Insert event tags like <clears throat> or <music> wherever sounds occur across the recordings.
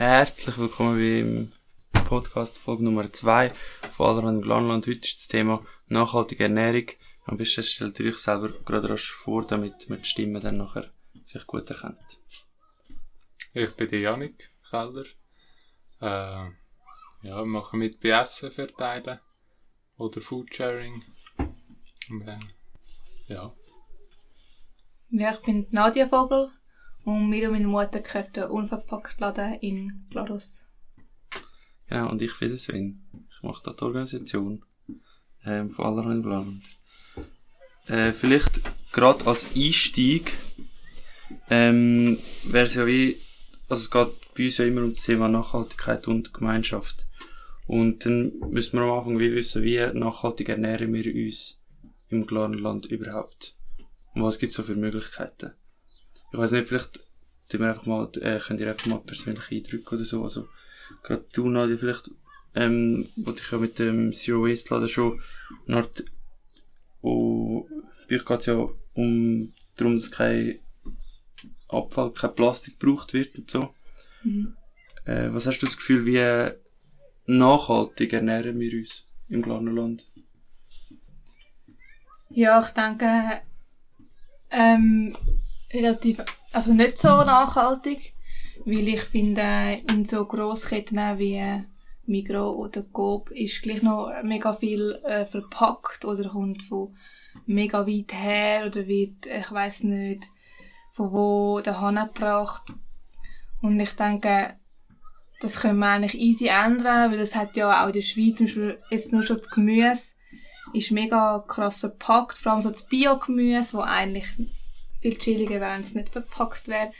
Herzlich willkommen beim Podcast Folge Nummer 2 von Allerhand Glanland. Heute ist das Thema nachhaltige Ernährung. Am besten stellt ihr euch selber gerade rasch vor, damit man die Stimme dann nachher vielleicht gut erkennt. Ich bin der Janik Keller. Äh, ja, mache mit bei Essen verteilen oder Foodsharing. Und, äh, ja. Ja, ich bin Nadia Vogel und mir und meine Mutter gehört der Unverpacktladen in Glarus. Genau, und ich bin Sven. Ich mache da die Organisation ähm, von Allerhand Glanland. Äh, vielleicht gerade als Einstieg ähm, wäre es ja wie, also es geht bei uns ja immer um das Thema Nachhaltigkeit und Gemeinschaft. Und dann müssen wir am Anfang wie wissen, wie nachhaltig ernähren wir uns im Glarnerland überhaupt. Und was gibt es so für Möglichkeiten? Ich weiß nicht, vielleicht tun wir einfach mal, äh, könnt ihr einfach mal persönliche Eindrücke oder so. Also, gerade du, Nadia, vielleicht, ähm, wo ich ja mit dem Zero Waste Laden schon eine Art, oh, bei euch geht's ja um, darum, dass kein Abfall, kein Plastik gebraucht wird und so. Mhm. Äh, was hast du das Gefühl, wie nachhaltig ernähren wir uns im Glarnerland? Ja, ich denke, ähm, relativ, also nicht so nachhaltig, weil ich finde, in so Grossketten wie Migros oder Coop ist gleich noch mega viel äh, verpackt oder kommt von mega weit her oder wird, ich weiß nicht, von wo der gebracht. Und ich denke, das können wir eigentlich easy ändern, weil das hat ja auch in der Schweiz zum Beispiel jetzt nur schon das Gemüse ist mega krass verpackt, vor allem so das Bio-Gemüse, wo eigentlich viel chilliger wenn es nicht verpackt wäre,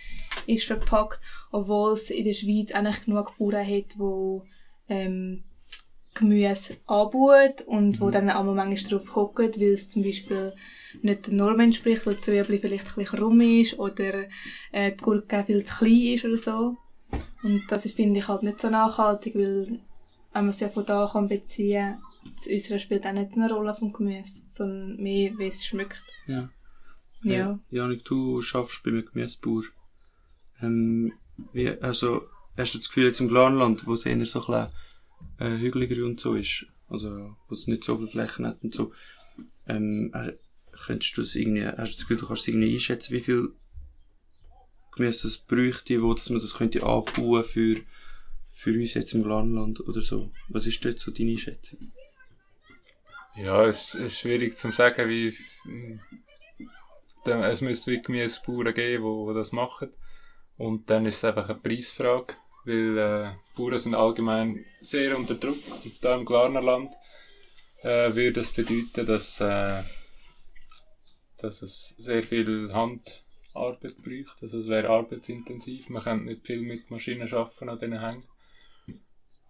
ist verpackt, obwohl es in der Schweiz eigentlich genug Bauern hat, wo ähm, Gemüse anbauen und wo Mhm. dann einmal manchmal drauf hocken, weil es zum Beispiel nicht der Norm entspricht, weil das Zwiebeln vielleicht ein bisschen krumm ist oder äh, die Gurke viel zu klein ist oder so. Und das finde ich halt nicht so nachhaltig, weil wenn man es ja von da kann beziehen kann, das Äußere spielt auch nicht so eine Rolle vom Gemüse, sondern mehr, wie es schmeckt. Ja. Ja. Äh, Janik, du schaffst bei einem Gemüsebauer. Ähm, wie, also, hast du das Gefühl, jetzt im Glarnland, wo es eher so ein bisschen, äh, hügeliger und so ist, also, wo es nicht so viele Flächen hat und so, ähm, äh, könntest du das irgendwie, hast du das Gefühl, du kannst es irgendwie einschätzen, wie viel Gemüse es bräuchte, wo, dass man das könnte anbauen für, für uns jetzt im Glarnland oder so? Was ist dort so deine Einschätzung? Ja, es ist schwierig zu sagen, wie, es müsste wie Gemüsebauern geben, die, das machen. Und dann ist es einfach eine Preisfrage, weil äh, Bauern sind allgemein sehr unter Druck. Und da im Glarnerland äh, würde das bedeuten, dass, äh, dass es sehr viel Handarbeit braucht. Also es wäre arbeitsintensiv. Man kann nicht viel mit Maschinen arbeiten an diesen Hängen.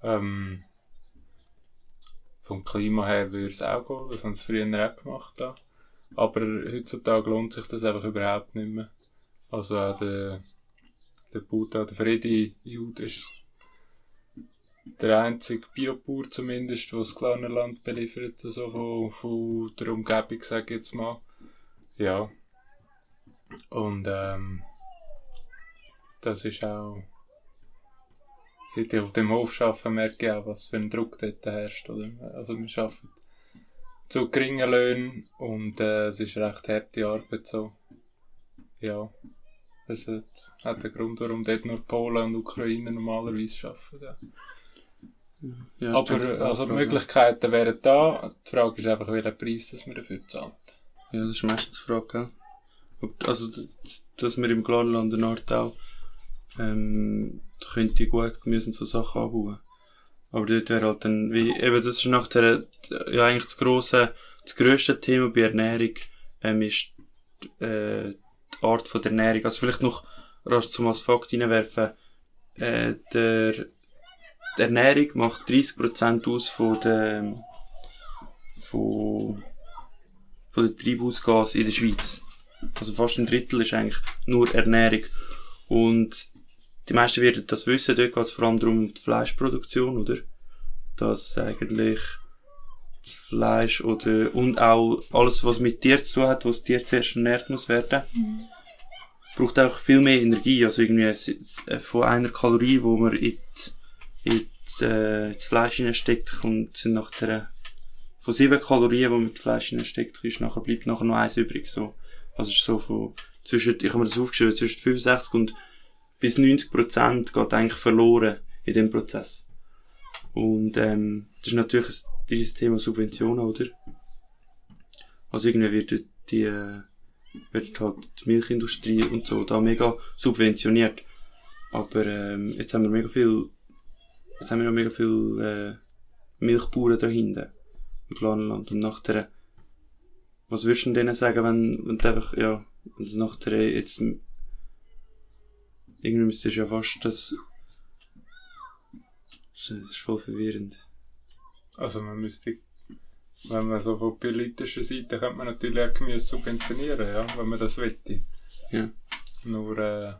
Ähm, vom Klima her würde es auch gehen, das haben sie früher auch gemacht. Da. Aber heutzutage lohnt sich das einfach überhaupt nicht mehr. Also auch der, der Buta, der Freddy Jude ist der einzige Biobauer zumindest, der das Glarnerland beliefert, also von, von der Umgebung, sage ich jetzt mal. Ja. Und ähm, das ist auch Seit ich auf dem Hof arbeite, merke ich auch, was für ein Druck dort herrscht. Oder? Also wir arbeiten zu geringen Löhnen und äh, es ist recht harte Arbeit so. Ja. Es hat, hat einen Grund, warum dort nur Polen und Ukraine normalerweise arbeiten. Ja. Ja, Aber also die möglichkeiten wären da. Die Frage ist einfach, welchen Preis das man dafür zahlt. Ja, das ist meistens die Frage, gell? Ob, also, dass, dass wir im Glarland Art auch, ähm, könnte gut Gemüse und so Sachen anbauen. Aber dort wäre halt dann, wie, eben, das ist nachher, ja, eigentlich das grosse, das grösste Thema bei Ernährung, ähm, ist, äh, die Art von der Ernährung. Also vielleicht noch rasch zum als Fakt reinwerfen, äh, der, die Ernährung macht 30% aus von der, von, von den Treibhausgasen in der Schweiz. Also fast ein Drittel ist eigentlich nur Ernährung. Und die meisten werden das wissen, dort geht es vor allem darum, die Fleischproduktion, oder? Dass eigentlich das Fleisch oder, und auch alles, was mit Tier zu tun hat, was das Tier zuerst ernährt muss werden. braucht auch viel mehr Energie, also irgendwie äh, von einer Kalorie, wo man in, die, in das, äh, das Fleisch hineinsteckt, kommt, sind nachher, von sieben Kalorien, die man das Fleisch hineinsteckt, ist nachher, bleibt nachher noch eins übrig, so. Also ist so von, zwischen, ich habe mir das aufgeschrieben, zwischen 65 und bis 90 Prozent geht eigentlich verloren in dem Prozess. Und, ähm, das ist natürlich ein, dieses Thema Subventionen, oder? Also irgendwie wird die, äh, wird halt die Milchindustrie und so da mega subventioniert. Aber ähm, jetzt haben wir mega viel, jetzt haben wir noch mega viel äh, Milchbauern da hinten im Planland. Und nachher, was würdest du denen sagen, wenn, wenn du einfach, ja, du nachher jetzt, irgendwie müsstest du ja fast das, das ist voll verwirrend. Also man müsste, wenn man so von politischer Seite, könnte man natürlich auch Gemüse subventionieren, ja, wenn man das wette. Ja. Nur, äh,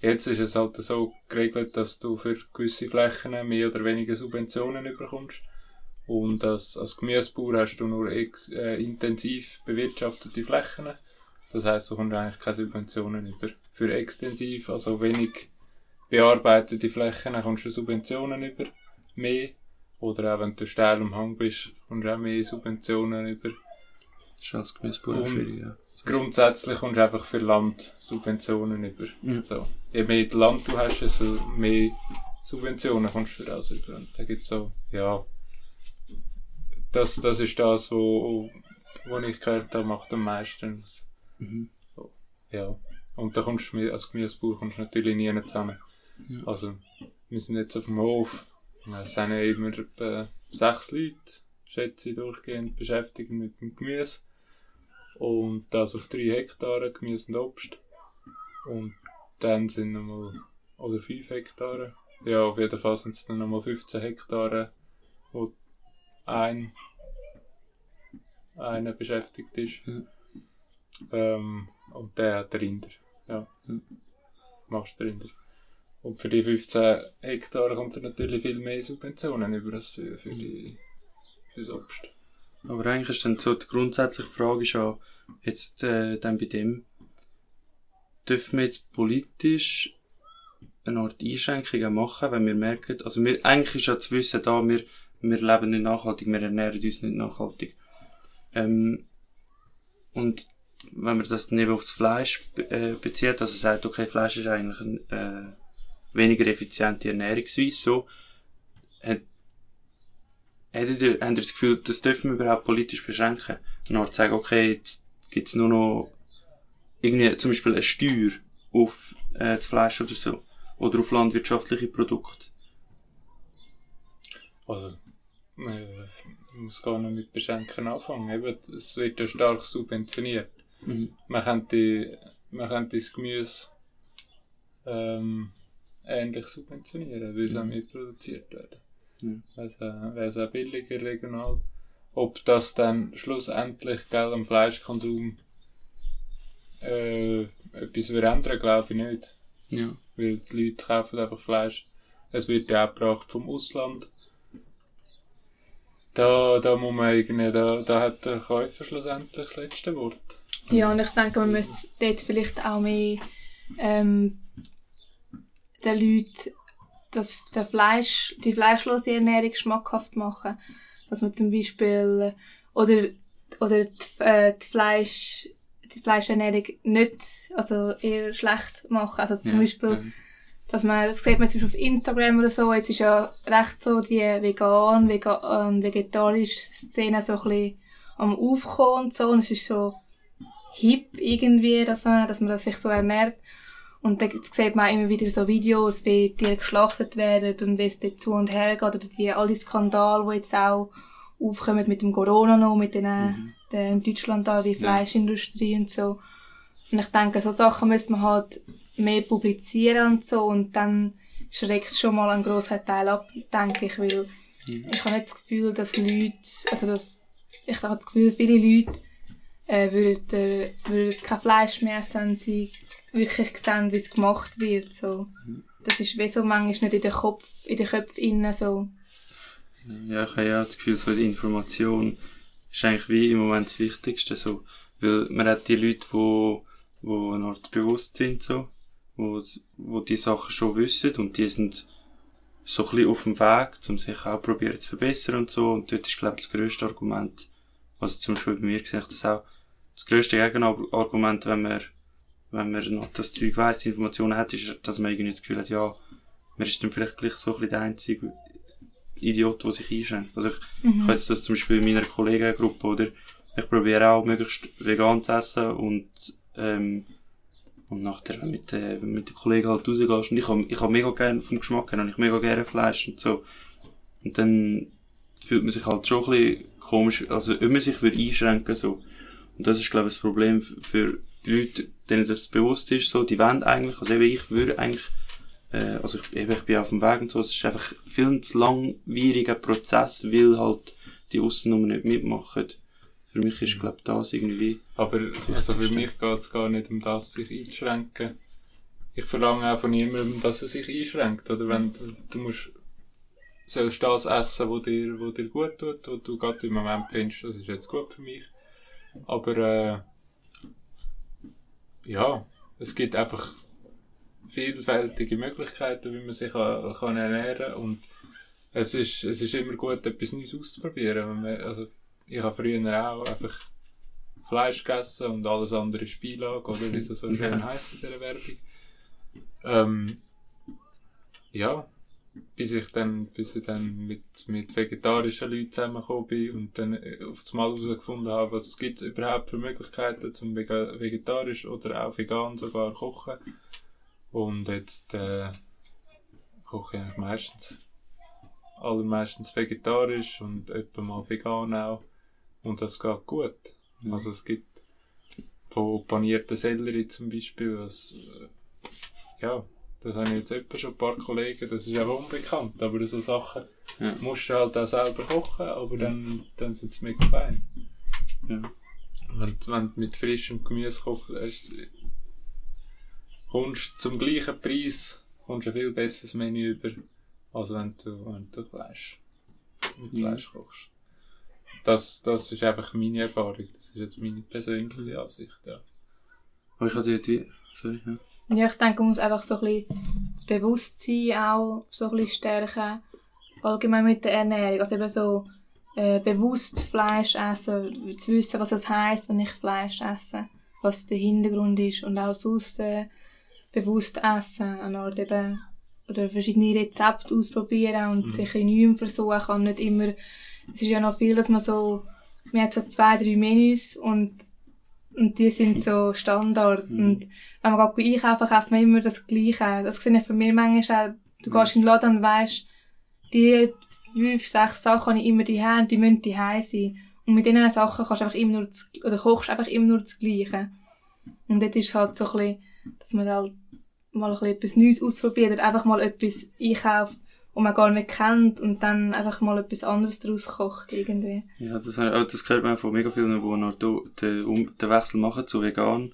jetzt ist es halt so geregelt, dass du für gewisse Flächen mehr oder weniger Subventionen bekommst. Und als, als Gemüsebauer hast du nur ex, äh, intensiv bewirtschaftete Flächen. Das heisst, du kommst eigentlich keine Subventionen über. Für extensiv, also wenig bearbeitete Flächen, kommst du Subventionen über. Mehr. Oder auch wenn du steil am Hang bist, kommst du auch mehr Subventionen über. Das ist als Gemüsebauer Und- schwierig, ja. Grundsätzlich kommst du einfach für Land Subventionen über. Ja. So. Je mehr Land du hast, desto mehr Subventionen kommst du für das über. Und da gibt's so, ja. Das, das ist das, wo, wo ich gehört habe, macht am meisten aus. Mhm. Ja. Und da kommst du als Gemüsebauer kommst du natürlich nie zusammen. Ja. Also, wir sind jetzt auf dem Hof. Es sind ja immer etwa sechs Leute, schätze ich, durchgehend beschäftigt mit dem Gemüse. Und das auf drei Hektare Gemüse und Obst. Und dann sind nochmal, oder fünf Hektare. Ja, auf jeden Fall sind es dann nochmal 15 Hektare, wo ein, einer beschäftigt ist. Ja. Ähm, und der hat Rinder. Ja. Ja. Machst Rinder. Und für die 15 Hektare kommt er natürlich viel mehr Subventionen über als für, für die, fürs Obst. Aber eigentlich ist dann so die grundsätzliche Frage ist ja, jetzt äh, dann bei dem, dürfen wir jetzt politisch eine Art Einschränkungen machen, wenn wir merken, also wir, eigentlich ist ja zu wissen da, wir, wir leben nicht nachhaltig, wir ernähren uns nicht nachhaltig. Ähm, und wenn man das eben aufs Fleisch be äh, bezieht, also sagt, okay, Fleisch ist eigentlich eine äh, weniger effiziente Ernährungsweise, so, hat, Hättet ihr, habt ihr das Gefühl, das dürfen wir überhaupt politisch beschränken? Und dann sagen, okay, jetzt gibt's nur noch irgendwie zum Beispiel eine Steuer auf äh, das Fleisch oder so. Oder auf landwirtschaftliche Produkte. Also, man muss gar nicht mit Beschränken anfangen. Eben, es wird ja stark subventioniert. Mhm. Man könnte, man könnte das Gemüse ähm, ähnlich subventionieren, würde es auch Mhm. mehr produziert werden. Mhm. Auch, wäre es auch billiger regional. Ob das dann schlussendlich gell, am Fleischkonsum äh, etwas wird ändern, glaube ich nicht. Ja. Weil die Leute kaufen einfach Fleisch. Es wird ja auch gebracht vom Ausland. Da, da muss man irgendwie, da, da hat der Käufer schlussendlich das letzte Wort. Ja, und ich denke, man müsste dort vielleicht auch mehr ähm, den Leuten das, der Fleisch, die fleischlose Ernährung schmackhaft machen. Dass man zum Beispiel oder, oder die, äh, die, Fleisch, die Fleischernährung nicht, also eher schlecht machen. Also zum Ja, Beispiel, ja. Dass man, das sieht man zum Beispiel auf Instagram oder so, jetzt ist ja recht so die vegan, vegan, vegetarische Szene so ein bisschen am Aufkommen und so, und es ist so hip irgendwie, dass man, dass man das sich so ernährt. Und dann sieht man auch immer wieder so Videos, wie Tiere geschlachtet werden und wie es dort zu und her geht, oder die, all die Skandale, die jetzt auch aufkommen mit dem Corona noch, mit den, Mhm. den in Deutschland da, die Fleischindustrie und so. Und ich denke, so Sachen müsste man halt mehr publizieren und so, und dann schreckt es schon mal einen grossen Teil ab, denke ich, weil ich habe nicht das Gefühl, dass Leute, also dass, ich habe das Gefühl, viele Leute äh, würden, äh, würden kein Fleisch mehr essen, wenn sie wirklich sehen, wie es gemacht wird. So. Das ist wie so manchmal nicht in den Kopf, in den Köpfen innen so. Ja, ich habe ja das Gefühl, so die Information ist eigentlich wie im Moment das Wichtigste, so. Weil man hat die Leute, die, wo eine Art bewusst sind, so, wo, wo die Sachen schon wissen und die sind so ein bisschen auf dem Weg, um sich auch probieren zu verbessern und so. Und dort ist, glaube ich, das grösste Argument, also zum Beispiel bei mir sehe ich das auch, das grösste Gegenargument, wenn man, wenn man noch das Zeug weiss, die Informationen hat, ist, dass man irgendwie das Gefühl hat, ja, man ist dann vielleicht gleich so ein bisschen der einzige Idiot, der sich einschränkt. Also ich, ich habe jetzt das zum Beispiel in meiner Kollegengruppe, oder? Ich probiere auch möglichst vegan zu essen und, ähm, und nachher, mit, äh, mit den Kollegen halt rausgehst, und ich habe ich hab mega gerne vom Geschmack her, und ich mega gerne Fleisch und so. Und dann fühlt man sich halt schon ein bisschen komisch, also man sich würde einschränken, so. Und das ist, glaube ich, das Problem für die Leute, denen das bewusst ist, so, die wollen eigentlich, also eben ich würde eigentlich, äh, also ich, eben, ich bin auf dem Weg und so, es ist einfach viel zu langwieriger Prozess, weil halt die Aussennummer nicht mitmachen. Für mich ist, glaube ich, das irgendwie, Aber also für mich geht es gar nicht um das, sich einzuschränken. Ich verlange auch von niemandem, dass er sich einschränkt. Oder wenn du, du musst, sollst das essen, was dir, wo dir gut tut, wo du gerade im Moment findest, das ist jetzt gut für mich. Aber äh, ja, es gibt einfach vielfältige Möglichkeiten, wie man sich kann, kann ernähren und es ist, es ist immer gut, etwas Neues auszuprobieren. Wenn man, also, ich habe früher auch einfach Fleisch gegessen und alles andere ist Beilage, oder wie es so <laughs> schön heisst in dieser Werbung. Ähm, ja, bis ich dann, bis ich dann mit, mit vegetarischen Leuten zusammengekommen bin und dann äh, auf das Mal herausgefunden habe, was es gibt überhaupt für Möglichkeiten zum vegetarisch oder auch vegan sogar kochen. Und jetzt äh, koche ich eigentlich meistens allermeistens vegetarisch und etwa mal vegan auch. Und das geht gut. Also es gibt von panierten Sellerie zum Beispiel, das, äh, ja, das haben jetzt etwa schon ein paar Kollegen, das ist auch unbekannt, aber so Sachen Ja. musst du halt auch selber kochen, aber dann, dann sind sie mega fein. ja. Wenn, wenn du mit frischem Gemüse kochst, kommst du zum gleichen Preis kommst du ein viel besseres Menü über, als wenn du, wenn du Fleisch, mit. Fleisch kochst. Das, das ist einfach meine Erfahrung, das ist jetzt meine persönliche Ansicht, ja. Aber ich habe dort wie, sorry, ja. Ja, ich denke, man muss einfach so ein bisschen das Bewusstsein auch so ein bisschen stärken. Allgemein mit der Ernährung. Also eben so äh, bewusst Fleisch essen, zu wissen, was das heisst, wenn ich Fleisch esse, was der Hintergrund ist und auch sonst äh, bewusst essen, eine Art eben oder verschiedene Rezepte ausprobieren und sich in neuem versuchen und nicht immer, es ist ja noch viel, dass man so, man hat so zwei, drei Menüs und und die sind so <laughs> Standard. Und wenn man geht einkaufen, kauft man immer das Gleiche. Das sehe ich bei mir manchmal auch. Du gehst in den Laden und weisst, die fünf, sechs Sachen habe ich immer die und die müssen die sein. Und mit diesen Sachen kannst du einfach immer nur das, oder kochst einfach immer nur das Gleiche. Und dort ist halt so ein bisschen, dass man halt mal ein bisschen etwas Neues ausprobiert oder einfach mal etwas einkauft, was man gar nicht kennt und dann einfach mal etwas anderes daraus kocht irgendwie. Ja, das, das hört man von mega vielen, die noch den, den Wechsel machen zu vegan.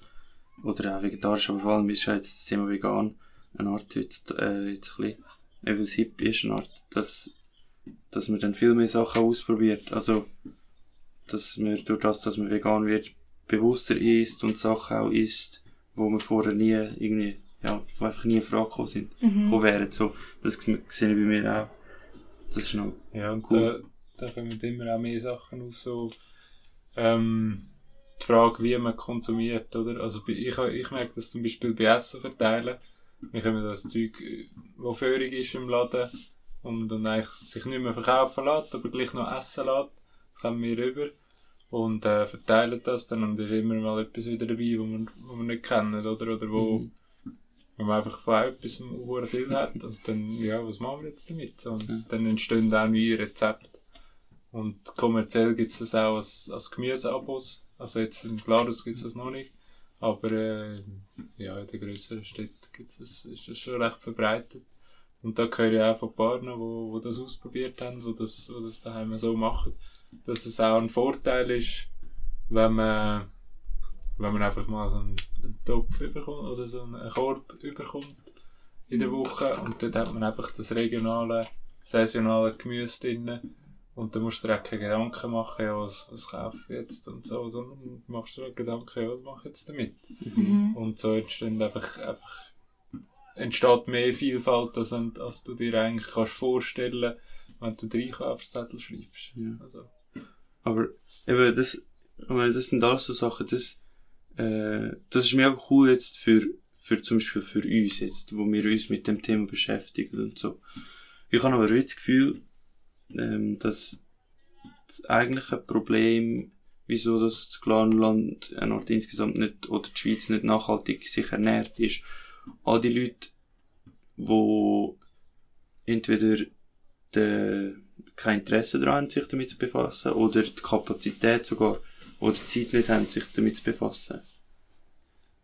Oder auch vegetarisch, aber vor allem ist ja jetzt das Thema vegan eine Art heute, äh, jetzt ein bisschen, eben das hip ist eine Art, dass, dass man dann viel mehr Sachen ausprobiert. Also, dass man durch das, dass man vegan wird, bewusster isst und Sachen auch isst, wo man vorher nie irgendwie, ja, wo einfach nie in Frage gekommen sind, Mhm. gekommen wären. So, das sehe ich bei mir auch. Das ist noch, Ja, und Cool. da, da kommen immer auch mehr Sachen auf, so, ähm, die Frage, wie man konsumiert, oder? Also, ich, ich merke das zum Beispiel bei Essen verteilen. Wir können das Zeug, äh, wo Führung ist im Laden und dann eigentlich sich nicht mehr verkaufen lässt, aber gleich noch essen lässt. Das kommen wir rüber und äh, verteilen das dann und ist immer mal etwas wieder dabei, wo man, wo man nicht kennen, oder? Oder wo, wo man einfach von etwas sehr viel hat <laughs> und dann, ja, was machen wir jetzt damit? Und Ja. dann entstehen auch neue Rezepte. Und kommerziell gibt es das auch als, als Gemüseabos. Also jetzt in Glarus gibt es das noch nicht. Aber äh, ja, in den grösseren Städten gibt's das, ist das schon recht verbreitet. Und da höre ich auch von Partnern, wo, wo das ausprobiert haben, wo das, wo das daheim so machen, dass es auch ein Vorteil ist, wenn man, wenn man einfach mal so einen, einen Topf überkommt oder so einen Korb überkommt in der Woche und dort hat man einfach das regionale, saisonale Gemüse drin Und dann musst du dir auch keine Gedanken machen, ja, was, was kaufe ich jetzt und so, sondern machst du dir Gedanken, ja, was mache ich jetzt damit? Mhm. Und so entsteht einfach, einfach, entsteht mehr Vielfalt, als, als du dir eigentlich kannst vorstellen, wenn du drei Kaufzettel schreibst. Ja. Also, Aber eben, das, ich meine, das sind alles so Sachen, das, äh, das ist mega cool jetzt für, für zum Beispiel für uns jetzt, wo wir uns mit dem Thema beschäftigen und so. Ich habe aber wirklich das Gefühl, ähm, dass das eigentliche Problem, wieso das das Clanland ein Ort insgesamt nicht, oder die Schweiz nicht nachhaltig sich ernährt, ist, all die Leute, wo entweder de, kein Interesse daran haben, sich damit zu befassen, oder die Kapazität sogar, oder die Zeit nicht haben, sich damit zu befassen.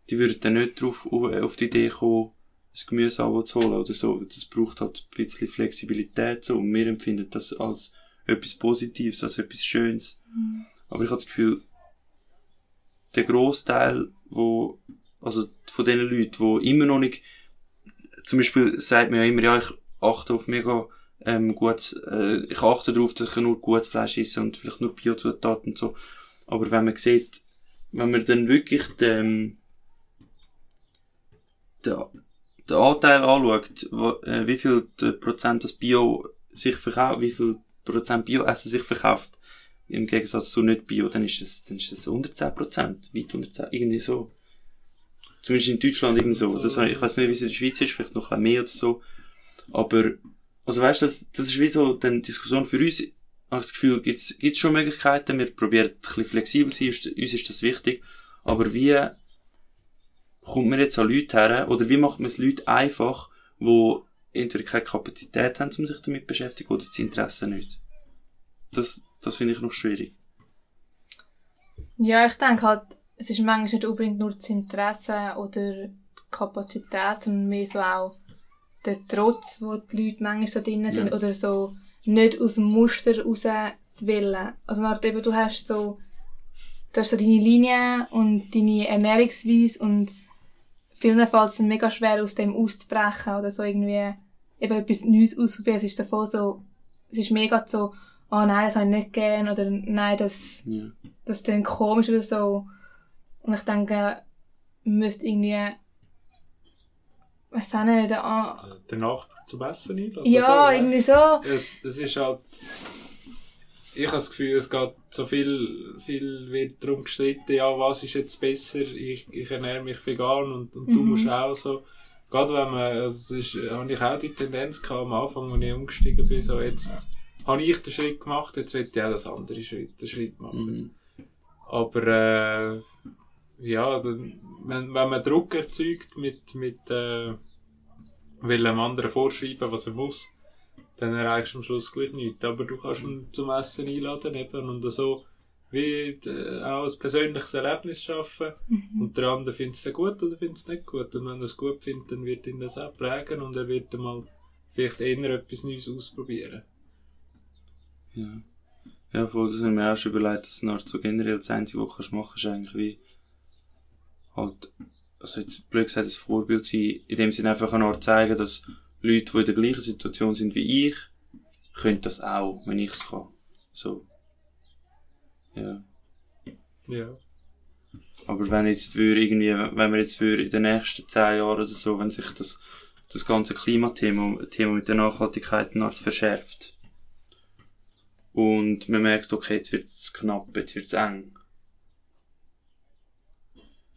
Die würden dann nicht drauf, auf die Idee kommen, das Gemüse zu holen oder so. Das braucht halt ein bisschen Flexibilität, so. Und wir empfinden das als etwas Positives, als etwas Schönes. Aber ich habe das Gefühl, der Großteil, wo, also von den Leuten, wo immer noch nicht, zum Beispiel sagt man ja immer, ja, ich achte auf mega ähm, gut, äh, ich achte darauf, dass ich nur gutes Fleisch esse und vielleicht nur Biozutaten und so. Aber wenn man sieht, wenn man dann wirklich den, den, den Anteil anschaut, wo, äh, wie viel Prozent das Bio sich verkauft, wie viel Prozent Bio-Essen sich verkauft, im Gegensatz zu nicht Bio, dann ist es, dann ist es unter 10 Prozent, weit unter 10, irgendwie so. Zumindest in Deutschland irgendwie so. Das, ich weiß nicht, wie es in der Schweiz ist, vielleicht noch ein bisschen mehr oder so. Aber, also weißt du, das, das ist wie so eine Diskussion für uns. Ich habe das Gefühl, gibt's, gibt's schon Möglichkeiten. Wir probieren ein bisschen flexibel zu sein. Uns ist das wichtig. Aber wie kommt man jetzt an Leute her? Oder wie macht man es Leuten einfach, die entweder keine Kapazität haben, um sich damit zu beschäftigen, oder das Interesse nicht? Das, das finde ich noch schwierig. Ja, ich denke halt, es ist manchmal nicht unbedingt nur das Interesse oder die Kapazität, sondern mehr so auch der Trotz, wo die Leute manchmal so drin sind, Ja. oder so nicht aus dem Muster raus zu wollen. Also halt eben, du hast so, du hast so deine Linie und deine Ernährungsweise und vielen fällt es mega schwer, aus dem auszubrechen oder so irgendwie eben etwas Neues ausprobieren. Es ist davon so, es ist mega so, oh nein, das habe ich nicht gern oder nein, das, Ja. das ist dann komisch oder so. Und ich denke, man müsste irgendwie, weiß auch nicht, ah, den Nachbar zum Essen einladen. ja, so, ne? irgendwie so. es, es ist halt. Ich habe das Gefühl, es geht so viel, viel wird darum gestritten, ja, was ist jetzt besser, ich, ich ernähre mich vegan und, und du Mhm. musst auch so. Gerade wenn man, also es ist, habe ich auch die Tendenz gehabt, am Anfang, als ich umgestiegen bin, so jetzt habe ich den Schritt gemacht, jetzt will ich auch das andere Schritt, den Schritt machen. Mhm. Aber äh, ja, dann, wenn, wenn man Druck erzeugt mit, mit äh, will einem anderen vorschreiben, was er muss, dann erreichst du am Schluss gleich nichts. Aber du kannst ihn zum Essen einladen eben und so wie äh, auch ein persönliches Erlebnis schaffen. Mhm. Und der andere findet es gut oder findet es nicht gut. Und wenn er es gut findet, dann wird ihn das auch prägen und er wird dann mal vielleicht eher etwas Neues ausprobieren. Ja. Ja, voll, das haben wir auch schon überlegt, dass Art so generell das Einzige, was du kannst machen, ist eigentlich wie, halt, also jetzt blöd gesagt, ein Vorbild sein, in dem Sinne einfach eine Art zeigen, dass Leute, die in der gleichen Situation sind wie ich, können das auch, wenn ich es kann. So. Ja. Ja. Aber wenn jetzt würde irgendwie, wenn wir jetzt würde in den nächsten zehn Jahren oder so, wenn sich das, das ganze Klimathema, Thema mit der Nachhaltigkeit Art verschärft. Und man merkt, okay, jetzt wird's knapp, jetzt wird's eng.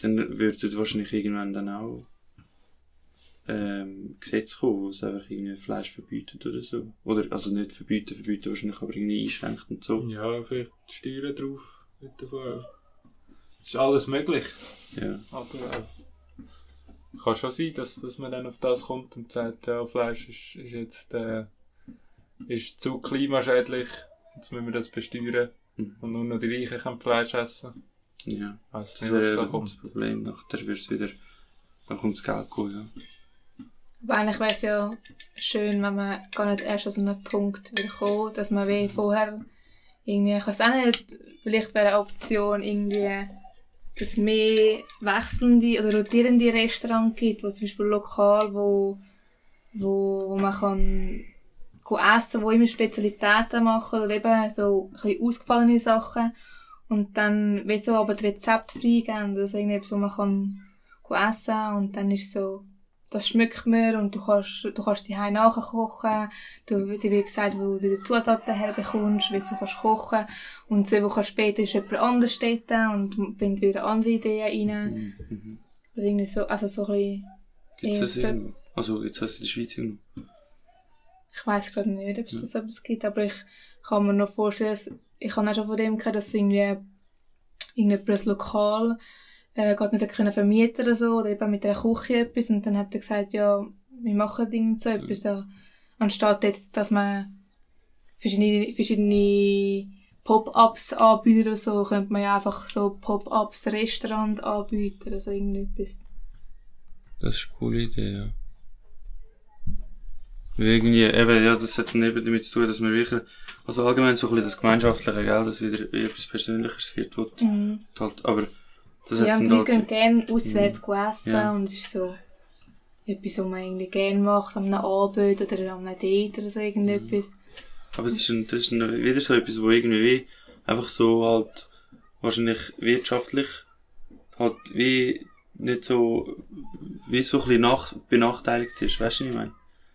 Dann würden wahrscheinlich irgendwann dann auch, ähm, Gesetze kommen, wo es einfach irgendwie Fleisch verbietet oder so. Oder, also nicht verbieten, verbieten wahrscheinlich, aber irgendwie einschränkt und so. Ja, vielleicht Steuern drauf. Ist alles möglich. Ja. Aber äh, kann schon sein, dass, dass man dann auf das kommt und sagt, ja, Fleisch ist, ist jetzt äh, ist zu klimaschädlich, jetzt müssen wir das besteuern Mhm. und nur noch die Reichen können Fleisch essen. Ja. Weiss Das nicht, was wäre da das kommt. Problem. Nachher wird's wieder, dann kommt das Geld kommen, ja. Aber eigentlich wäre es ja schön, wenn man gar nicht erst an so einen Punkt will kommen, dass man wie vorher irgendwie, ich weiß auch nicht, vielleicht wäre eine Option irgendwie, dass es mehr wechselnde oder rotierende Restaurants gibt, wo zum Beispiel lokal, wo, wo, wo man kann go essen, wo immer Spezialitäten machen oder eben so ein bisschen ausgefallene Sachen. Und dann, wie so aber die Rezepte freigeben, also irgendetwas, wo man kann go essen und dann ist so, das schmeckt mir und du kannst, du kannst die Hause nachkochen. Du, dir wird gesagt, wo du die Zutaten herbekommst, wie du kannst kochen. Und zwei Wochen später ist jemand anders dort und bringt wieder andere Ideen rein. Mhm. Mhm. Oder irgendwie so, also so ein Gibt's das Ja, so- irgendwo? Also, jetzt hast du in der Schweiz irgendwo. Ich weiß gerade nicht, ob es Ja. das etwas gibt, aber ich kann mir noch vorstellen, dass, ich habe auch schon von dem gehört, dass irgendwie irgendjemand ein Lokal äh, gerade nicht können vermieten oder so, oder eben mit einer Küche etwas, und dann hat er gesagt, ja, wir machen irgend so etwas da. Anstatt jetzt, dass man verschiedene, verschiedene Pop-Ups anbietet oder so, könnte man ja einfach so Pop-Ups Restaurant anbieten, also irgendetwas. Das ist eine coole Idee, ja. Irgendwie, eben, ja, das hat eben damit zu tun, dass man wirklich, also allgemein so ein bisschen das gemeinschaftliche Geld, das wieder etwas Persönlicheres wird, wo Mhm. halt, aber das Ja, hat und dann die gehen halt, gerne auswärts essen Ja. und es ist so etwas, was man irgendwie gerne macht, an einem Abend oder an einem Date oder so irgendetwas. aber es ist, ein, das ist ein, wieder so etwas, wo irgendwie wie einfach so halt, wahrscheinlich wirtschaftlich, halt wie nicht so, wie so ein bisschen nach, benachteiligt ist, weißt du, was ich meine?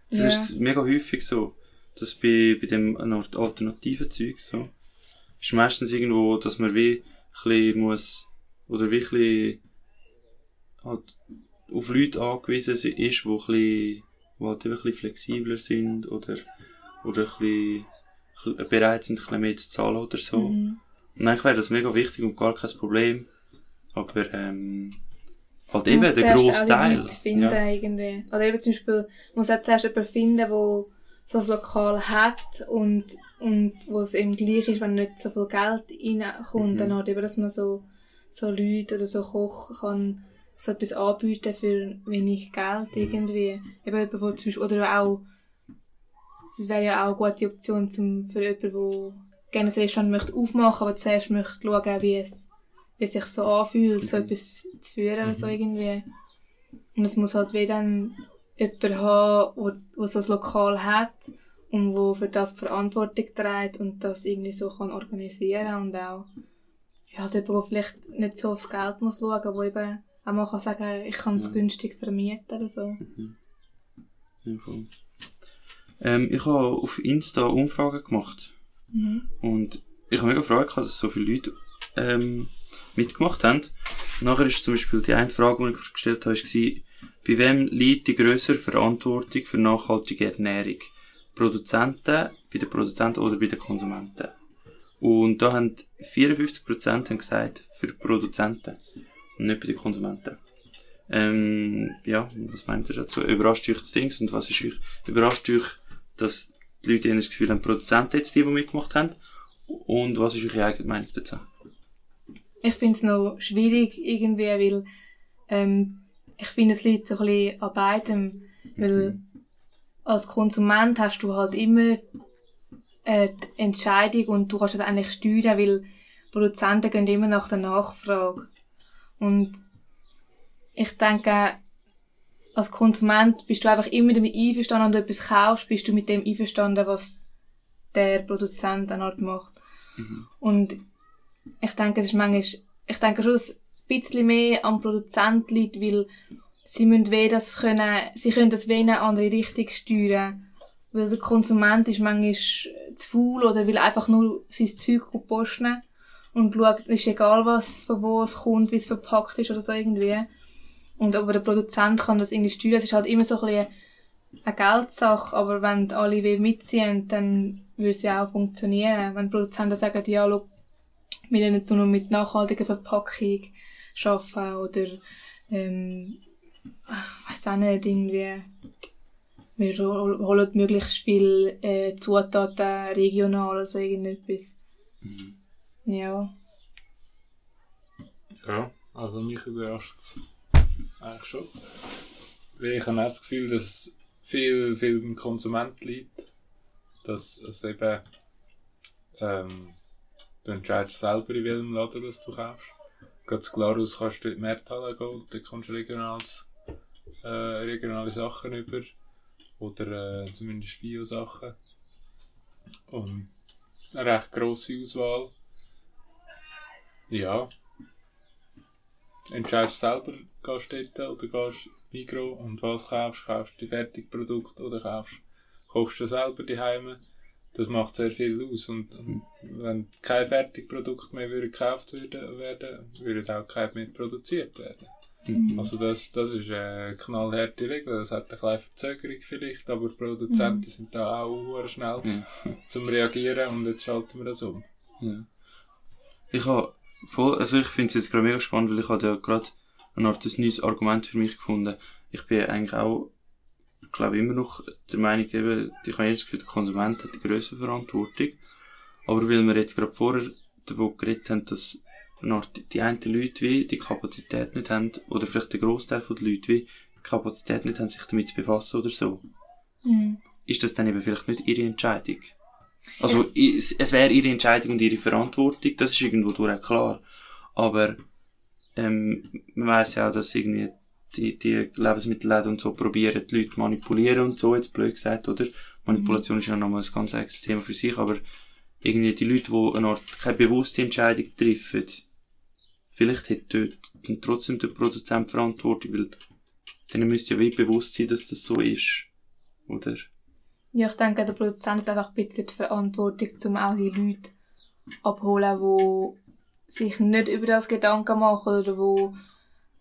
Das Ja. ist mega häufig so, dass bei, bei dem alternativen Zeug so, ist meistens irgendwo, dass man wie ein muss, oder wie ein bisschen halt auf Leute angewiesen ist, die ein bisschen, die halt ein bisschen flexibler sind oder, oder ein bisschen bereit sind, ein bisschen mehr zu zahlen oder so. Mhm. Und eigentlich wäre das mega wichtig und gar kein Problem. Aber, ähm, halt eben muss der grosse Teil. Finden Ja. irgendwie. Oder eben zum Beispiel, muss auch zuerst jemanden finden, der so ein Lokal hat und, und wo es eben gleich ist, wenn nicht so viel Geld reinkommt, Mhm. dann halt eben, dass man so, so Leute oder so Koch kann so etwas anbieten für wenig Geld Mhm. irgendwie. Eben jemand, wo zum Beispiel, oder auch, es wäre ja auch eine gute Option zum, für jemanden, der gerne ein Restaurant möchte aufmachen, aber zuerst möchte schauen, wie es, wie es sich so anfühlt, so Mhm. etwas zu führen oder so Mhm. irgendwie. Und es muss halt wie dann jemand haben, wo so ein Lokal hat und wo für das die Verantwortung trägt und das irgendwie so kann organisieren und auch ja, halt jemand, der vielleicht nicht so aufs Geld muss schauen, wo eben auch mal kann sagen, ich kann es Ja. günstig vermieten oder so. Mhm. Ja, voll. Ähm, ich habe auf Insta Umfragen gemacht. Mhm. Und ich habe mega Freude gehabt, dass so viele Leute ähm, mitgemacht haben. Nachher ist zum Beispiel die eine Frage, die ich gestellt habe, war, bei wem liegt die grössere Verantwortung für nachhaltige Ernährung? Produzenten, bei den Produzenten oder bei den Konsumenten? Und da haben 54% haben gesagt, für Produzenten und nicht bei den Konsumenten. Ähm, ja, was meint ihr dazu? Überrascht euch das Ding und was ist euch, überrascht euch, dass die Leute das Gefühl haben, Produzenten jetzt die, die mitgemacht haben? Und was ist eure eigene Meinung dazu? Ich finde es noch schwierig irgendwie, weil ähm, ich finde, es liegt so ein bisschen an beidem. Weil als Konsument hast du halt immer äh, die Entscheidung und du kannst es eigentlich steuern, weil Produzenten gehen immer nach der Nachfrage. Und ich denke, als Konsument bist du einfach immer damit einverstanden, wenn du etwas kaufst, bist du mit dem einverstanden, was der Produzent dann halt macht. Und ich denke, das ist manchmal, ich denke schon, dass es ein bisschen mehr am Produzent liegt, weil sie müssen weh das können, sie können das weh in eine andere Richtung steuern. Weil der Konsument ist manchmal zu faul oder will einfach nur sein Zeug posten und schaut, es ist egal was, von wo es kommt, wie es verpackt ist oder so irgendwie. Und aber der Produzent kann das irgendwie steuern. Es ist halt immer so ein bisschen eine Geldsache, aber wenn alle mitziehen, dann würde es ja auch funktionieren. Wenn Produzenten sagen, ja, schau, wir wollen jetzt nur noch mit nachhaltiger Verpackung arbeiten oder, ähm, ich weiss auch nicht, irgendwie, wir hol- holen möglichst viel äh, Zutaten regional oder so irgendetwas. Ja. Ja, also mich überrascht es eigentlich schon. Weil ich habe auch das Gefühl, dass es viel, viel beim Konsument liegt. Dass es eben, ähm, du entscheidest selber, in welchem Laden das du kaufst. Ganz klar aus kannst du in die Märkte gehen und dann kommst du regionales, äh, regionale Sachen über. Oder äh, zumindest Bio-Sachen. Und eine recht grosse Auswahl. Ja. Entscheidest selber, gehst dort oder gehst Migro und was kaufst, kaufst du die Fertigprodukte oder kaufst, kochst du selber die Heime. Das macht sehr viel aus und, und wenn kein Fertigprodukt mehr würde gekauft werden, werden würde auch kein mehr produziert werden. Mhm. Also das, das ist eine knallharte Regel. Das hat eine kleine Verzögerung vielleicht, aber Produzenten sind da auch schnell Ja. <laughs> zum Reagieren und jetzt schalten wir das um. Ja. Ich habe voll, also ich finde es jetzt gerade mega spannend, weil ich habe ja gerade eine Art ein neues Argument für mich gefunden. Ich bin eigentlich auch, glaube immer noch der Meinung, eben, ich habe jetzt das Gefühl, der Konsument hat die größere Verantwortung. Aber weil wir jetzt gerade vorher davon geredet haben, dass Art, die, die einen Leute wie die Kapazität nicht haben, oder vielleicht der Großteil der Leute wie die Kapazität nicht haben, sich damit zu befassen oder so, Mhm. ist das dann eben vielleicht nicht ihre Entscheidung. Also, es, es wäre ihre Entscheidung und ihre Verantwortung, das ist irgendwo durch auch klar. Aber, ähm, man weiss ja auch, dass irgendwie die, die Lebensmittelläden und so probieren, die Leute manipulieren und so, jetzt blöd gesagt, oder? Manipulation ist ja nochmal ein ganz eigenes Thema für sich, aber irgendwie die Leute, die eine Art keine bewusste Entscheidung treffen, vielleicht hat dort dann trotzdem der Produzent Verantwortung, weil denen müsste ja wie bewusst sein, dass das so ist. Oder? Ja, ich denke, der Produzent hat einfach ein bisschen die Verantwortung, um auch die Leute abholen, die sich nicht über das Gedanken machen oder wo,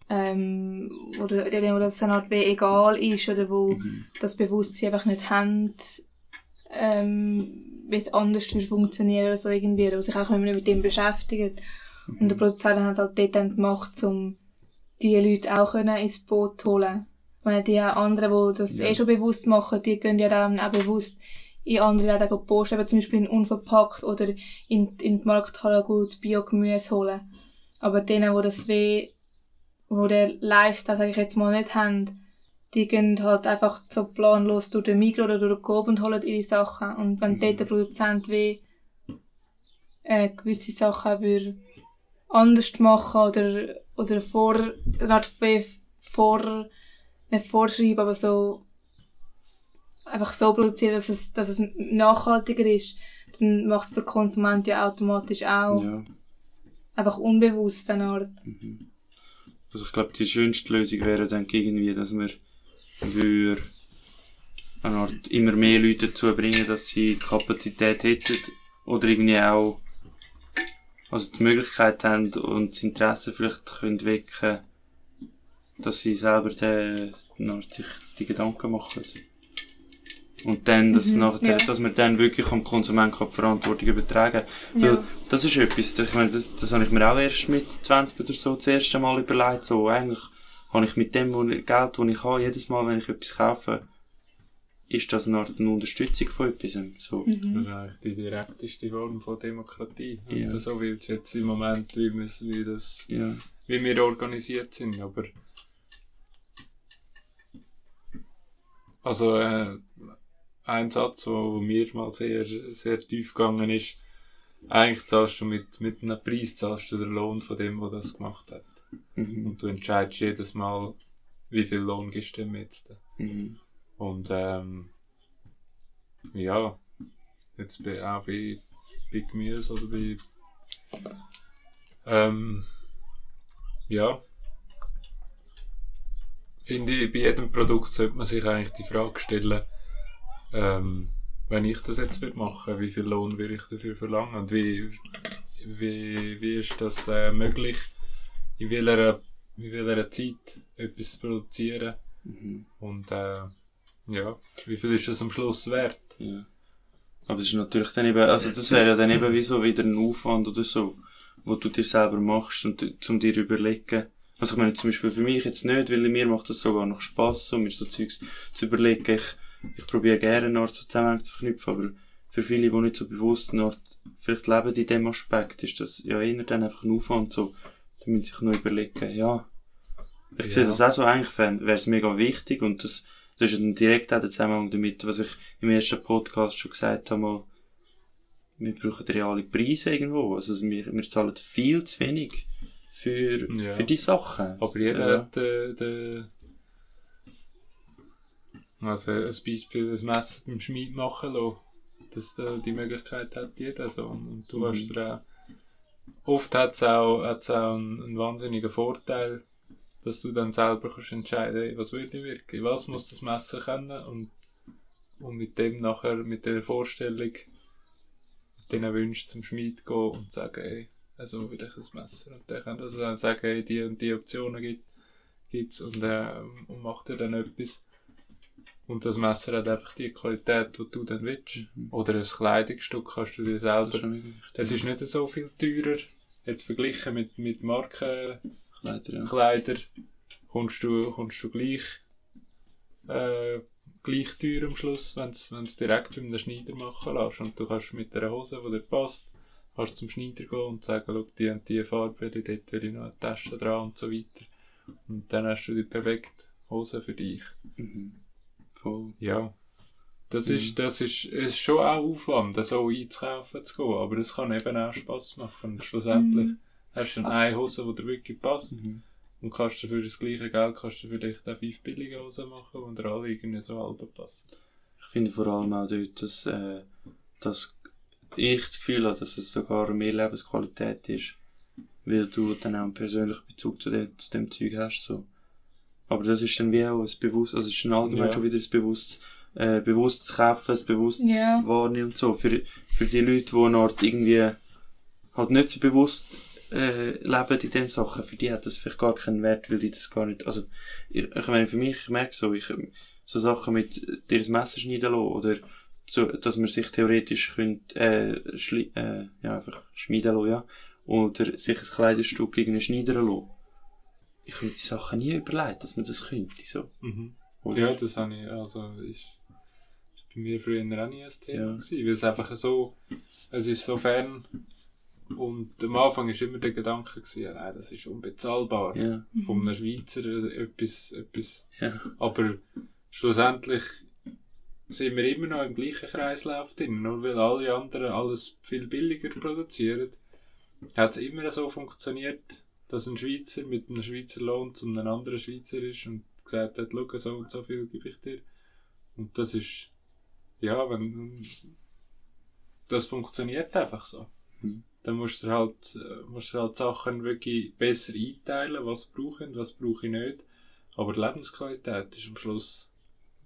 ähm, oder denen, wo das eine Art wie egal ist oder wo Mhm. das Bewusstsein einfach nicht haben, ähm, wie es anders funktionieren oder so irgendwie, oder sich auch mehr mit dem beschäftigen. Und der Produzent hat halt dort dann die Macht, um die Leute auch können ins Boot zu holen. Meine, die anderen, die das Ja. eh schon bewusst machen, die können ja dann auch bewusst in andere Läden posten, eben zum Beispiel in unverpackt oder in, in die Markthalle gut das Biogemüse holen. Aber denen, die das weh, wo der Lifestyle, sag ich jetzt mal, nicht haben, die gehen halt einfach so planlos durch den Migros oder durch den Coop und holen ihre Sachen. Und wenn Mhm. dort der Produzent wie äh, gewisse Sachen würde anders machen oder, oder vor, vor, nicht vorschreiben, aber so einfach so produzieren, dass es, dass es nachhaltiger ist, dann macht es der Konsument ja automatisch auch Ja. einfach unbewusst eine Art. Mhm. Also ich glaube, die schönste Lösung wäre dann irgendwie, dass wir würde eine Art immer mehr Leute dazu bringen, dass sie Kapazität hätten oder irgendwie auch also die Möglichkeit haben und das Interesse vielleicht können wecken, dass sie selber den, sich die Gedanken machen. Und dann, dass, Mhm, nachher, ja. dass man dann wirklich am Konsument kann die Verantwortung übertragen kann. Weil Ja. das ist etwas, das, ich meine, das, das habe ich mir auch erst mit 20 oder so das erste Mal überlegt. So, eigentlich habe ich mit dem Geld, das ich habe, jedes Mal, wenn ich etwas kaufe, ist das eine Art eine Unterstützung von etwas. So. Das Mhm. ist eigentlich die direkteste Form von Demokratie. Wenn Ja. du so willst, jetzt im Moment, wie, wir, wie, das, Ja. wie wir organisiert sind. Aber also äh, ein Satz, wo mir mal sehr, sehr tief gegangen ist, eigentlich zahlst du mit, mit einem Preis zahlst du den Lohn von dem, der das gemacht hat. Mhm. Und du entscheidest jedes Mal, wie viel Lohn gibst du dem jetzt. Mhm. Und ähm, ja, jetzt bei, auch bei, bei Gemüse oder bei ähm, ja, finde ich, bei jedem Produkt sollte man sich eigentlich die Frage stellen, ähm, wenn ich das jetzt würde machen, wie viel Lohn würde ich dafür verlangen und wie, wie, wie ist das äh, möglich, in welcher, in welcher Zeit etwas zu produzieren Mhm. und äh, ja, wie viel ist das am Schluss wert? Ja. Aber es ist natürlich dann eben, also das wäre ja dann eben wie so wieder ein Aufwand oder so, wo du dir selber machst und zum dir überlegen. Also ich meine zum Beispiel für mich jetzt nicht, weil mir macht das sogar noch Spass, so mir so Zeugs zu überlegen. Ich, ich probiere gerne eine Art so Zusammenhang zu verknüpfen, aber für viele, die nicht so bewusst eine Art, vielleicht leben in dem Aspekt, ist das ja eher dann einfach ein Aufwand so. Da müssen sich noch überlegen, ja. Ich sehe Ja. das auch so eigentlich, wäre es mega wichtig und das, das ist dann direkt auch der Zusammenhang damit, was ich im ersten Podcast schon gesagt habe, mal, wir brauchen reale Preise irgendwo. Also wir, wir zahlen viel zu wenig für, Ja. für die Sachen. Aber jeder ja. hat äh, den also ein Beispiel, das Messer beim Schmied machen lassen. dass äh, die Möglichkeit hat jeder so. Und, und du Mhm. hast auch, oft hat es auch, hat's auch einen, einen wahnsinnigen Vorteil, dass du dann selber kannst entscheiden, was will ich wirklich, was muss das Messer können und, und mit dem nachher, mit der Vorstellung, mit diesen Wünschen zum Schmied gehen und sagen, hey, also will ich ein Messer. Und der kann also dann sagen, hey, die und die Optionen gibt gibt's und, äh, und macht dir dann etwas. Und das Messer hat einfach die Qualität, die du dann willst. Mhm. Oder ein Kleidungsstück kannst du dir Das selber. ist mega wichtig. Es ist nicht so viel teurer. Jetzt verglichen mit, mit Markenkleider, Kleider, ja. kommst du, kommst du gleich, äh, gleich teuer am Schluss, wenn du es direkt bei einem Schneider machen lässt. Und du kannst mit einer Hose, die dir passt, kannst zum Schneider gehen und sagen, schau, die und die Farbe will ich, dort will ich noch eine Tasche dran und so weiter. Und dann hast du die perfekte Hose für dich. Mhm. Voll. Ja. Das Mhm. ist, das ist, ist schon auch Aufwand, so einzukaufen zu gehen, aber das kann eben auch Spass machen. Und schlussendlich Mhm. hast du dann eine Hose, die dir wirklich passt Mhm. und kannst du für das gleiche Geld kannst du vielleicht auch fünf billige Hosen machen, die dir alle irgendwie so halb passen. Ich finde vor allem auch dort, dass, äh, dass ich das Gefühl habe, dass es sogar mehr Lebensqualität ist. Weil du dann auch einen persönlichen Bezug zu, dem, zu dem Zeug hast, so. Aber das ist dann wie auch ein bewusst, also es ist dann allgemein Ja. schon wieder ein bewusst, äh, bewusstes Kaufen, ein bewusstes Ja. Wahrnehmen und so. Für, für die Leute, die eine Art irgendwie halt nicht so bewusst äh, leben in den Sachen, für die hat das vielleicht gar keinen Wert, weil die das gar nicht, also, ich, ich meine, für mich, ich merke so, ich, so Sachen mit dir das Messer schneiden lassen, oder so, dass man sich theoretisch könnte, äh, schli äh, ja, einfach schmieden lassen, ja, oder sich ein Kleiderstück irgendwie schneidern lassen. Ich habe mir die Sachen nie überlegt, dass man das könnte, so. Oder? Ja, das habe ich, also, ist, ist bei mir früher auch nie ein Thema Ja. gewesen, weil es einfach so, es ist so fern und am Anfang ist immer der Gedanke gewesen, nein, das ist unbezahlbar. Ja, Von einem Schweizer äh, etwas, etwas ja, Aber schlussendlich sind wir immer noch im gleichen Kreislauf drin. Nur weil alle anderen alles viel billiger produzieren, hat es immer so funktioniert, dass ein Schweizer mit einem Schweizer Lohn zu einem anderen Schweizer ist und gesagt hat, schau, so und so viel gebe ich dir. Und das ist, ja, wenn, das funktioniert einfach so. Mhm. Dann musst du halt, musst du halt Sachen wirklich besser einteilen, was brauche ich und was brauche ich nicht. Aber die Lebensqualität ist am Schluss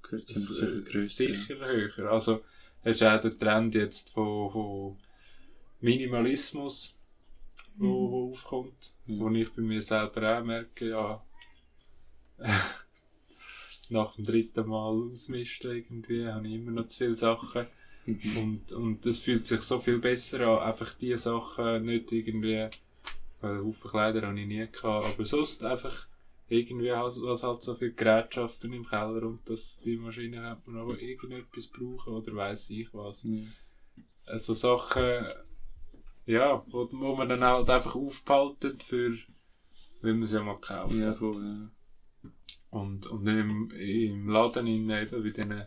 gehört sicher grösser. sicher höher. Also, es ist auch der Trend jetzt von, von Minimalismus, wo, wo aufkommt, Mhm. wo ich bei mir selber auch merke, ja, <laughs> nach dem dritten Mal ausmisten irgendwie, habe ich immer noch zu viele Sachen. Mhm. Und, und das fühlt sich so viel besser an, einfach die Sachen nicht irgendwie, weil Haufen Kleider habe ich nie gehabt, aber sonst einfach irgendwie was, was halt so viel Gerätschaften im Keller und dass die Maschine hat man noch irgendetwas brauchen oder weiss ich was. Ja. Also Sachen, ja, wo, wo man dann halt einfach aufbehaltet für, wenn man sie mal gekauft Ja, voll, ja. Und, und im, im Laden in, eben bei diesen, bei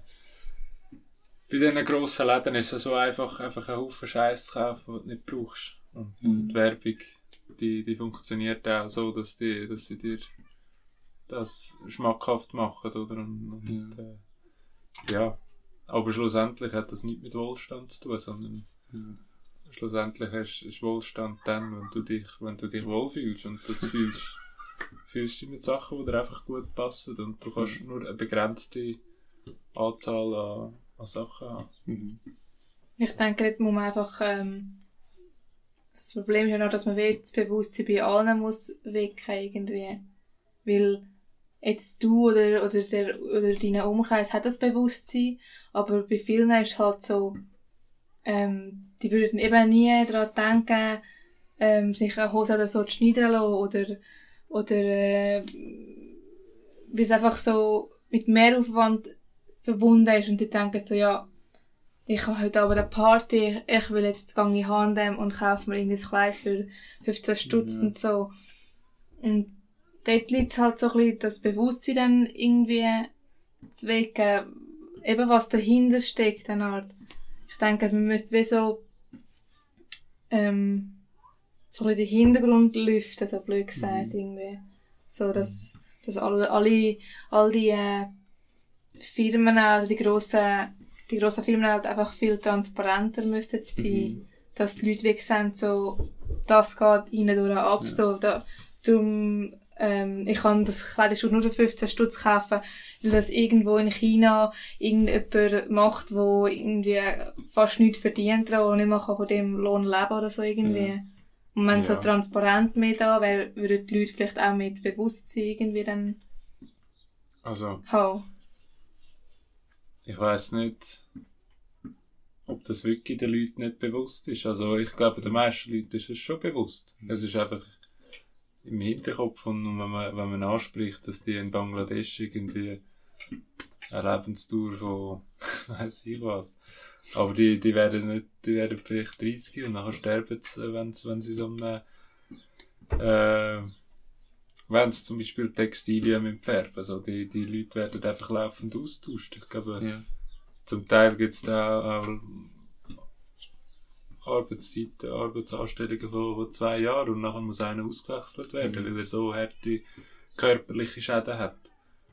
diesen grossen Läden ist es so einfach, einfach einen Haufen Scheiß zu kaufen, den du nicht brauchst. Und, Mhm. und die Werbung, die, die funktioniert auch so, dass, die, dass sie dir das schmackhaft machen, oder? Und, und, Ja. äh, ja. Aber schlussendlich hat das nicht mit Wohlstand zu tun, sondern Ja. Schlussendlich hast, ist Wohlstand dann, wenn du dich, wenn du dich wohlfühlst und das fühlst, fühlst du mit Sachen, die dir einfach gut passen und du kannst nur eine begrenzte Anzahl an, an Sachen haben. Mhm. Ich denke, dort muss man einfach, ähm, das Problem ist ja noch, dass man wirklich das Bewusstsein bei allen muss wecken irgendwie. Weil jetzt du oder, oder der, oder dein Umkreis hat das Bewusstsein, aber bei vielen ist es halt so, ähm, die würden eben nie daran denken, ähm, sich eine Hose oder so zu schneiden lassen oder, oder, äh, weil es einfach so mit Mehraufwand verbunden ist und die denken so, ja, ich habe heute aber eine Party, ich will jetzt gang in Handem und kaufe mir irgendwie ein Kleid für 15 Stutz Ja. und so. Und dort liegt es halt so ein bisschen das Bewusstsein dann irgendwie zu wecken, eben was dahinter steckt, eine Art. Ich denke, also man müsste wie so, ähm, so ein bisschen den Hintergrund lüften, so blöd gesagt, irgendwie. So, dass, dass alle, alle, all die, äh, Firmen, also die grossen, die grossen Firmen halt einfach viel transparenter müssen sein, Mhm. dass die Leute wirklich sehen, so, das geht ihnen durch ab, Ja. so, da, darum, ähm, ich kann das Kleidungsstück nur für 15 Stutz kaufen, weil das irgendwo in China irgendjemand macht, wo irgendwie fast nichts verdient dran und nicht mehr kann von dem Lohn leben oder so irgendwie. Ja. Und wenn so Ja. transparent mehr da wäre, würden die Leute vielleicht auch mit Bewusstsein irgendwie dann Also, haben. ich weiß nicht, ob das wirklich den Leuten nicht bewusst ist. Also, ich glaube, den meisten Leuten ist es schon bewusst. Es ist einfach im Hinterkopf und wenn man, wenn man anspricht, dass die in Bangladesch irgendwie eine Lebensdauer von, <laughs> weiß ich was. Aber die, die werden nicht, die werden vielleicht 30 und nachher sterben sie, wenn, sie- wenn sie so einem, äh, wenn sie zum Beispiel Textilien mit färben. Also die, die Leute werden einfach laufend austauscht. Ich glaube, Ja. zum Teil gibt es da auch Arbeitszeiten, Arbeitsanstellungen von, von zwei Jahren und nachher muss einer ausgewechselt werden, Mhm. weil er so harte körperliche Schäden hat.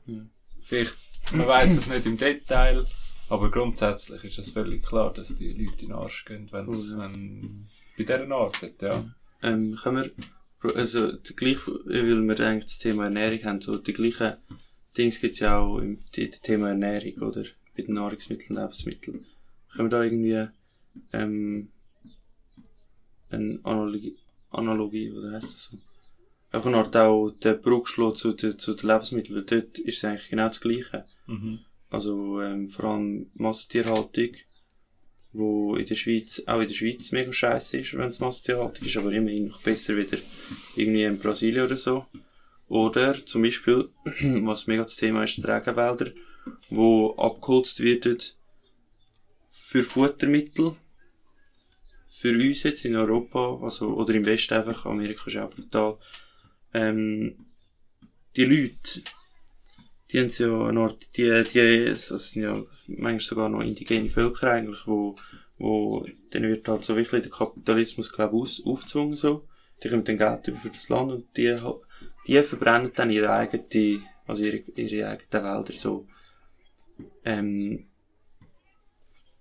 Ja. Vielleicht, man weiß es nicht im Detail, aber grundsätzlich ist es völlig klar, dass die Leute in den Arsch gehen, wenn's, Oh, ja. wenn, bei dieser Arbeit, ja. Ja. Ähm, können wir, also, die gleiche, weil wir eigentlich das Thema Ernährung haben, so, die gleichen Dings gibt's ja auch im Thema Ernährung, oder? Bei den Nahrungsmitteln und Lebensmitteln. Können wir da irgendwie, ähm, eine Analogie, Analogie, oder heisst das so? Einfach Art auch den Bruch schlagen zu, den- zu den Lebensmitteln, weil dort ist es eigentlich genau das Gleiche. Mhm. Also ähm, vor allem Massentierhaltung, wo in der Schweiz, auch in der Schweiz mega scheiße ist, wenn es Massentierhaltung ist, aber immerhin noch besser wieder irgendwie in Brasilien oder so. Oder zum Beispiel, <clears throat> was mega das Thema ist, die Regenwälder, wo abgeholzt werden für Futtermittel. Für uns jetzt in Europa, also, oder im Westen einfach, Amerika ist auch brutal. Ähm, die Leute, die haben so eine Art, die, die, das sind ja manchmal sogar noch indigene Völker eigentlich, wo, wo, denen wird halt so wirklich der Kapitalismus, glaube ich, aus, aufgezwungen so. Die kommen dann Geld über für das Land und die, die verbrennen dann ihre eigene, also ihre, ihre eigenen Wälder so. Ähm,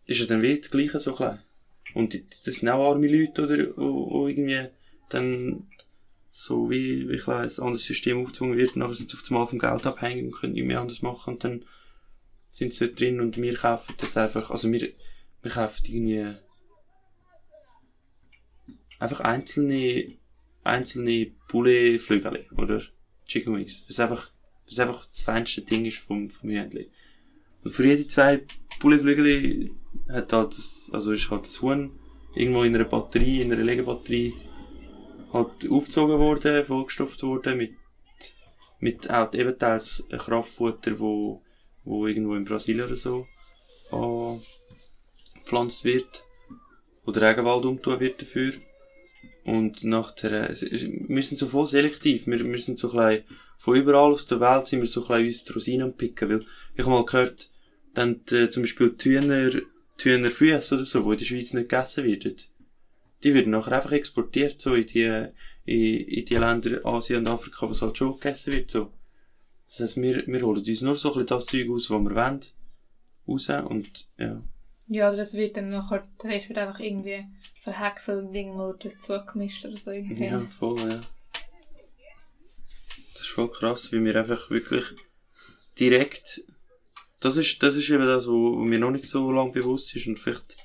ist ja dann wie das Gleiche so klein. Und die- das sind auch arme Leute, oder, wo, wo irgendwie dann so wie, wie klar, ein anderes System aufgezwungen wird, nachher sind sie auf einmal vom Geld abhängig und können nicht mehr anders machen und dann sind sie dort drin und wir kaufen das einfach, also wir, wir kaufen irgendwie einfach einzelne, einzelne Poulet-Flügel, oder? Chicken Wings. Was einfach, was einfach das feinste Ding ist vom, vom Hühnchen. Und für jede zwei Poulet-Flügel hat halt das, also ist halt das Huhn irgendwo in einer Batterie, in einer Legebatterie halt aufgezogen worden, vollgestopft worden mit, mit auch eben teils Kraftfutter, wo, wo irgendwo in Brasilien oder so gepflanzt wird. Oder Regenwald umtun wird dafür. Und nachher, wir sind so voll selektiv. Wir, wir sind so klein, von überall aus der Welt sind wir so klein uns die Rosinen picken, weil ich habe mal gehört, dann die, zum Beispiel die Hühner, die Hühnerfüße oder so, die in der Schweiz nicht gegessen werden, die werden nachher einfach exportiert, so in die, in, in die Länder Asien und Afrika, wo es halt schon gegessen wird, so. Das heisst, wir, wir holen uns nur so ein bisschen das Zeug aus, was wir wollen, raus und, ja. Ja, oder es wird dann nachher, der Rest wird einfach irgendwie verhäckselt und irgendwo dazu gemischt oder so irgendwie. Ja, voll, ja. Das ist voll krass, wie wir einfach wirklich direkt, das ist, das ist eben das, wo, wo mir noch nicht so lange bewusst ist und vielleicht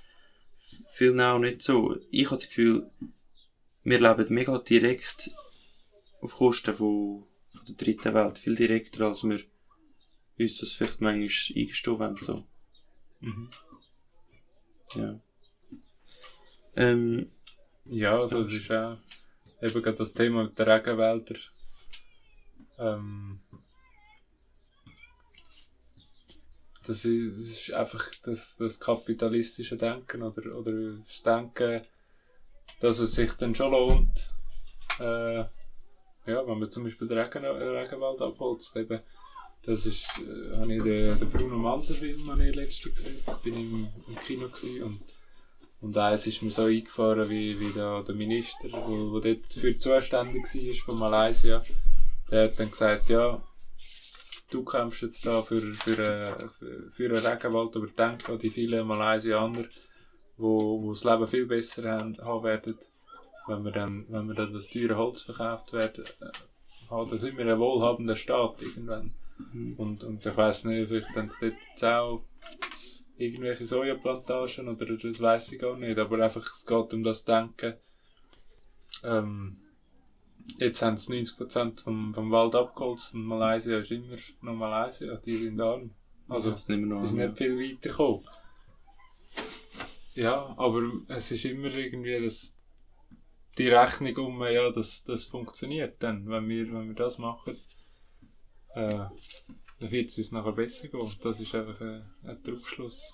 vielen auch nicht so. Ich habe das Gefühl, wir leben mega direkt auf Kosten von, von der dritten Welt, viel direkter, als wir uns das vielleicht manchmal eingestehen wollen, so. Mhm. Ja. Ähm, Ja, also es ist auch eben gerade das Thema mit den Regenwäldern. Ähm, das, ist, das ist einfach das, das kapitalistische Denken oder, oder das Denken, dass es sich dann schon lohnt, äh, ja, wenn man zum Beispiel den Regen, Regenwald abholzt, eben, das ist, äh, habe ich den, den Bruno Manser Film habe ich letztens gesehen, bin im, im Kino und und eins ist mir so eingefahren, wie, wie da der Minister, wo dort für zuständig war von Malaysia, der hat dann gesagt, ja, du kämpfst jetzt da für, für, äh, für, für einen Regenwald, aber denk an die vielen Malaysianer, wo, wo das Leben viel besser haben, haben werden, wenn wir dann, wenn wir dann das teure Holz verkauft werden, äh, halt, dann sind wir ein wohlhabender Staat irgendwann. Mhm. Und, und ich weiss nicht, vielleicht haben sie dort jetzt auch irgendwelche Sojaplantagen oder das weiss ich gar nicht, aber einfach, es geht um das Denken, ähm, jetzt haben sie 90% vom, vom Wald abgeholzt und Malaysia ist immer noch Malaysia, die sind arm. Also, das noch die sind nicht viel weiter gekommen. Ja, aber es ist immer irgendwie das, die Rechnung um, ja, das, das funktioniert dann, wenn wir, wenn wir das machen. Äh, dann wird es uns nachher besser gehen. Das ist einfach ein, ein Trugschluss.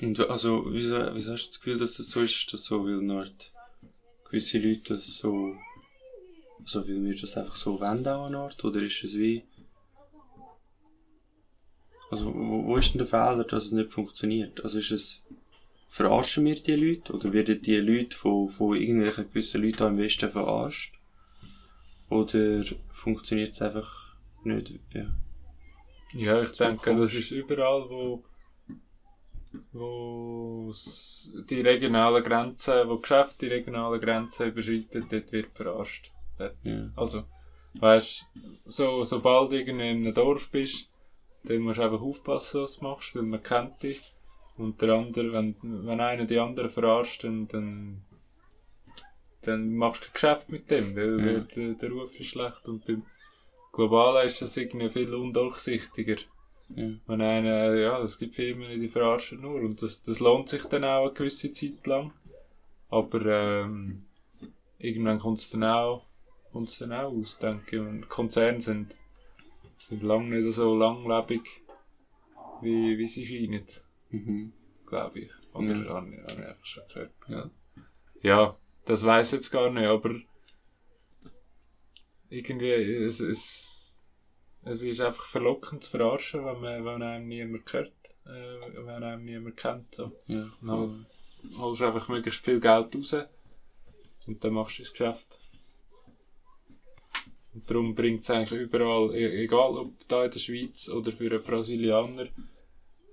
Und also, wieso, wieso hast du das Gefühl, dass das so ist? Ist das so, weil nur die- gewisse Leute das so, also weil wir das einfach so auch an Ort? Oder ist es wie, also wo, wo ist denn der Fehler, dass es nicht funktioniert? Also ist es, verarschen wir die Leute? Oder werden die Leute von, von irgendwelchen gewissen Leuten auch im Westen verarscht? Oder funktioniert es einfach nicht? Ja. Ja, ich So denke, das ist überall, wo, wo die regionalen Grenzen, wo Geschäfte die regionalen Grenzen überschreiten, dort wird verarscht. ja. Also, weißt so, sobald du irgendwie in einem Dorf bist, dann musst du einfach aufpassen, was du machst, weil man kennt dich. Und der andere, wenn, wenn einer die anderen verarscht, dann, dann, dann machst du kein Geschäft mit dem, weil, Ja. der, der Ruf ist schlecht. Und beim Globalen ist das irgendwie viel undurchsichtiger. Ja. Wenn einer, ja, es gibt Firmen, die verarschen nur. Und das, das lohnt sich dann auch eine gewisse Zeit lang. Aber ähm, irgendwann kommt es dann auch, kommt's dann auch aus, denke ich. Und Konzerne sind, sind lange nicht so langlebig, wie, wie sie scheinen, Mhm. glaube ich. Oder Ja. habe ich, habe ich einfach schon gehört. Ja. Ja, das weiß ich jetzt gar nicht, aber irgendwie, es, es, es ist einfach verlockend zu verarschen, wenn, man, wenn einem niemand hört, äh, wenn einem niemand kennt. So. Ja. Dann holst du einfach möglichst viel Geld raus und dann machst du das Geschäft. Und darum bringt es eigentlich überall, e- egal ob da in der Schweiz oder für einen Brasilianer,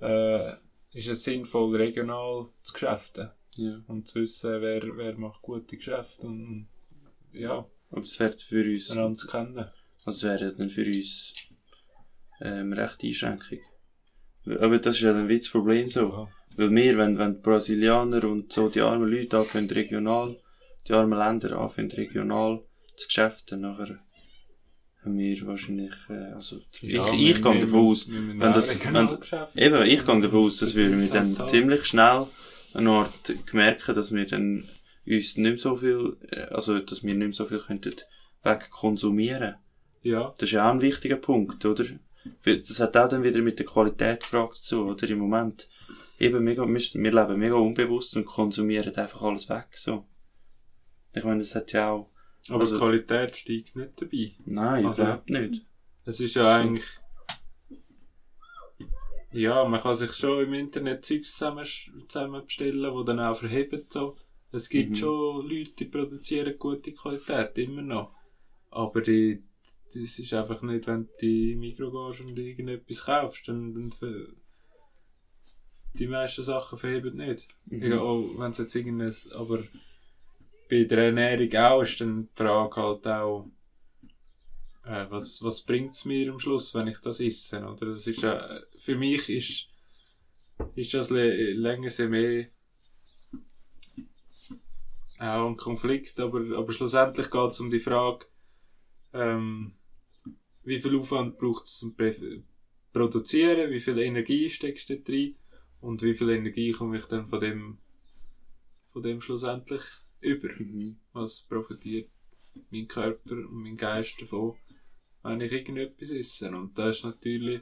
äh, ist es sinnvoll, regional zu geschäften ja. und zu wissen, wer, wer macht gute Geschäfte und ja, Aber es für uns, einander zu kennen. Also es wäre dann für uns ähm, recht Einschränkung. Aber das ist ja dann wie das Problem so. Ja. Weil wir, wenn, wenn die Brasilianer und so die armen Leute anfangen regional, die armen Länder anfangen regional zu geschäften, nachher haben wir wahrscheinlich, äh, also Ja, ich, ich gehe davon aus, wenn das, wenn, eben, ich gehe davon aus, dass wir Das mit dem ziemlich schnell eine Art merken, dass wir dann uns nicht mehr so viel, äh, also dass wir nicht mehr so viel könnten wegkonsumieren. Ja, Das ist ja auch ein wichtiger Punkt, oder? Das hat auch dann wieder mit der Qualitätsfrage zu, oder? Im Moment, eben mega, wir, wir leben mega unbewusst und konsumieren einfach alles weg, so. Ich meine, das hat ja auch, aber Also- die Qualität steigt nicht dabei. nein, Also- überhaupt nicht. Es ist ja So. eigentlich. Ja, man kann sich schon im Internet Zeugs zusammen, zusammen bestellen, die dann auch verheben. So. Es gibt Mhm. schon Leute, die produzieren gute Qualität, immer noch. Aber die, das ist einfach nicht, wenn du in die Mikro gehst und irgendetwas kaufst, dann, dann die meisten Sachen verheben nicht. Mhm. Ja, auch wenn es jetzt irgendein, aber bei der Ernährung auch ist dann die Frage halt auch, äh, was, was bringt es mir am Schluss, wenn ich das esse, oder? Das ist ja, für mich ist, ist das länger mehr auch ein Konflikt, aber, aber schlussendlich geht es um die Frage, ähm, wie viel Aufwand braucht es zum Produzieren, wie viel Energie steckst du da rein und wie viel Energie komme ich dann von dem, von dem schlussendlich über? Mhm. Was profitiert mein Körper und mein Geist davon, wenn ich irgendetwas esse? Und das ist natürlich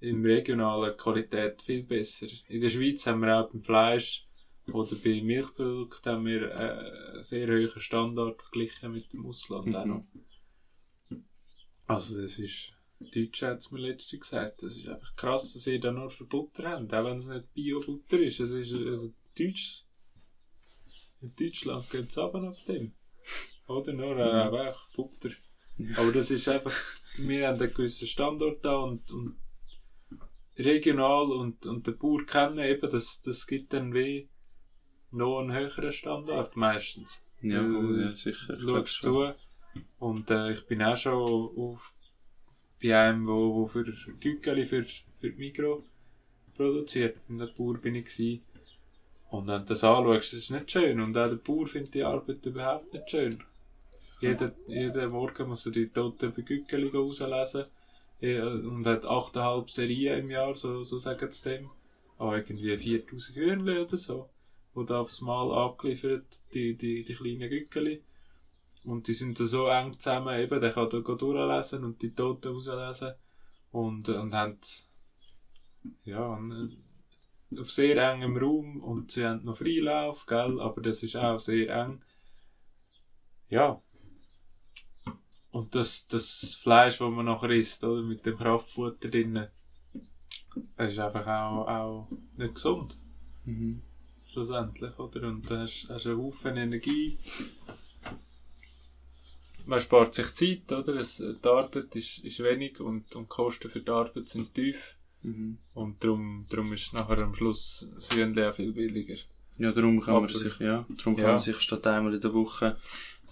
im regionalen Qualität viel besser. In der Schweiz haben wir auch beim Fleisch oder bei Milchprodukten haben wir äh, einen sehr hohen Standard verglichen mit dem Ausland auch Mhm. noch. Also das ist, Deutsche hat es mir letztens gesagt, das ist einfach krass, dass ihr da nur für Butter habt, auch wenn es nicht Bio-Butter ist. Es ist also Deutsch, in Deutschland geht es ab auf dem. Oder nur äh, Mhm. einfach Butter. Aber das ist einfach, wir haben einen gewissen Standort da und, und regional und, und der Bauer kennen eben, das, das gibt dann wie noch einen höheren Standard meistens. Ja, voll, ja sicher. Schaust zu. Und äh, ich bin auch schon auf, bei einem, wo, wo für Gückeli für, für die Mikro produziert. Und der Bauer bin ich gewesen. Und wenn du das anschaust, das ist nicht schön. Und auch der Bauer findet die Arbeit überhaupt nicht schön. Jeden, jeden Morgen muss er die toten Gückeli rauslesen. Und hat 8,5 Serien im Jahr, so, so sagen sie dem. Ah, irgendwie 4000 Hühnchen oder so. Da aufs Mal abgeliefert, die, die, die kleinen Gückeli. Und die sind da so eng zusammen, eben, der kann da durchlesen und die Toten rauslesen. Und, äh, und haben, ja, einen- auf sehr engem Raum und sie haben noch Freilauf, gell, aber das ist auch sehr eng. Ja. Und das, das Fleisch, das man nachher isst, oder, mit dem Kraftfutter drinnen, das ist einfach auch, auch nicht gesund Mhm. schlussendlich, oder? Und dann hast, hast einen Haufen Energie. Man spart sich Zeit, oder? Es, die Arbeit ist, ist wenig und, und die Kosten für die Arbeit sind tief. Mhm. Und darum, darum ist nachher am Schluss das Hühnchen auch viel billiger. Ja, darum kann man sich, ja, darum kann Ja. man sich statt einmal in der Woche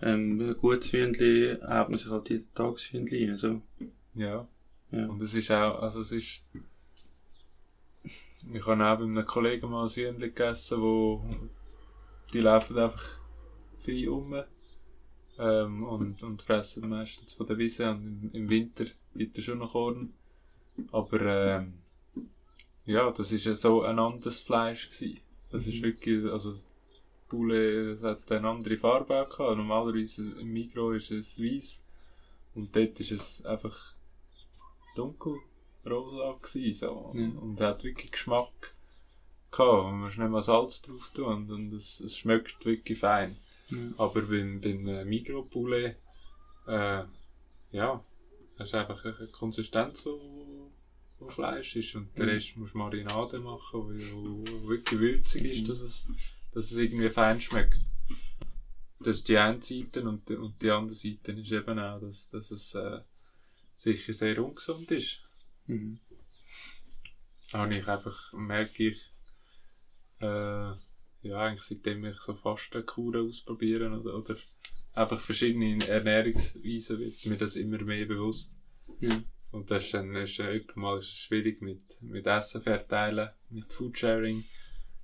ähm, ein gutes Hühnchen, hat man sich halt jeden Tag das Hühnchen rein, so. Ja. Ja. Und es ist auch, also es ist, ich habe auch bei einem Kollegen mal ein Hühnchen gegessen, wo die laufen einfach frei um ähm, und, und fressen meistens von der Wiese und im, im Winter gibt es schon noch Korn. Aber ähm, ja, das ist ja so ein anderes Fleisch gewesen. Das ist Mhm. wirklich, also das Poulet, das hat eine andere Farbe auch gehabt. Normalerweise im Mikro ist es weiß und dort ist es einfach dunkel rosa gewesen, so. Ja. Und hat wirklich Geschmack gehabt. Man muss nicht mal Salz drauf tun und, und es, es schmeckt wirklich fein. Ja. Aber beim, beim äh, Mikropoulet, äh, ja, hast du einfach eine Konsistenz, wo Fleisch ist. Und den Mhm. Rest musst du Marinade machen, wo wirklich würzig ist, Mhm. dass es, dass es irgendwie fein schmeckt. Das ist die eine Seite und, die- und die andere Seite ist eben auch, dass, dass es äh, sicher sehr ungesund ist. Mhm. Habe ich einfach, merke ich, äh, ja, eigentlich seitdem ich so Fastenkuren ausprobieren oder, oder einfach verschiedene Ernährungsweisen wird mir das immer mehr bewusst. Ja. Und das ist dann, ist dann mal ist es schwierig mit, mit Essen verteilen, mit Foodsharing,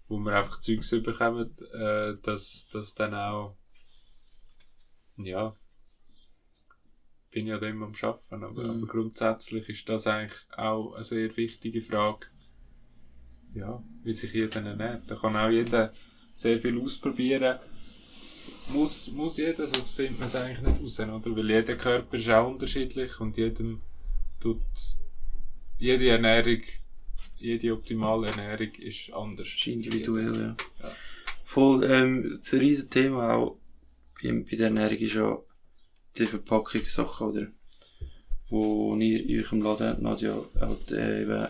wo wir einfach Zeugs bekommen, äh, dass, dass dann auch, ja, bin ja da immer am Arbeiten, aber, Mhm. aber grundsätzlich ist das eigentlich auch eine sehr wichtige Frage, ja, wie sich jeder ernährt. Da kann auch jeder sehr viel ausprobieren. Muss, muss jeder, sonst findet man es eigentlich nicht raus, oder? Weil jeder Körper ist auch unterschiedlich und jedem tut, jede Ernährung, jede optimale Ernährung ist anders. ist individuell, ja. Ja. Voll, ähm, das riesen Thema auch bei, bei der Ernährung ist ja die Verpackungssachen, oder? Wo ihr in eurem Laden, Nadja, halt, äh, eben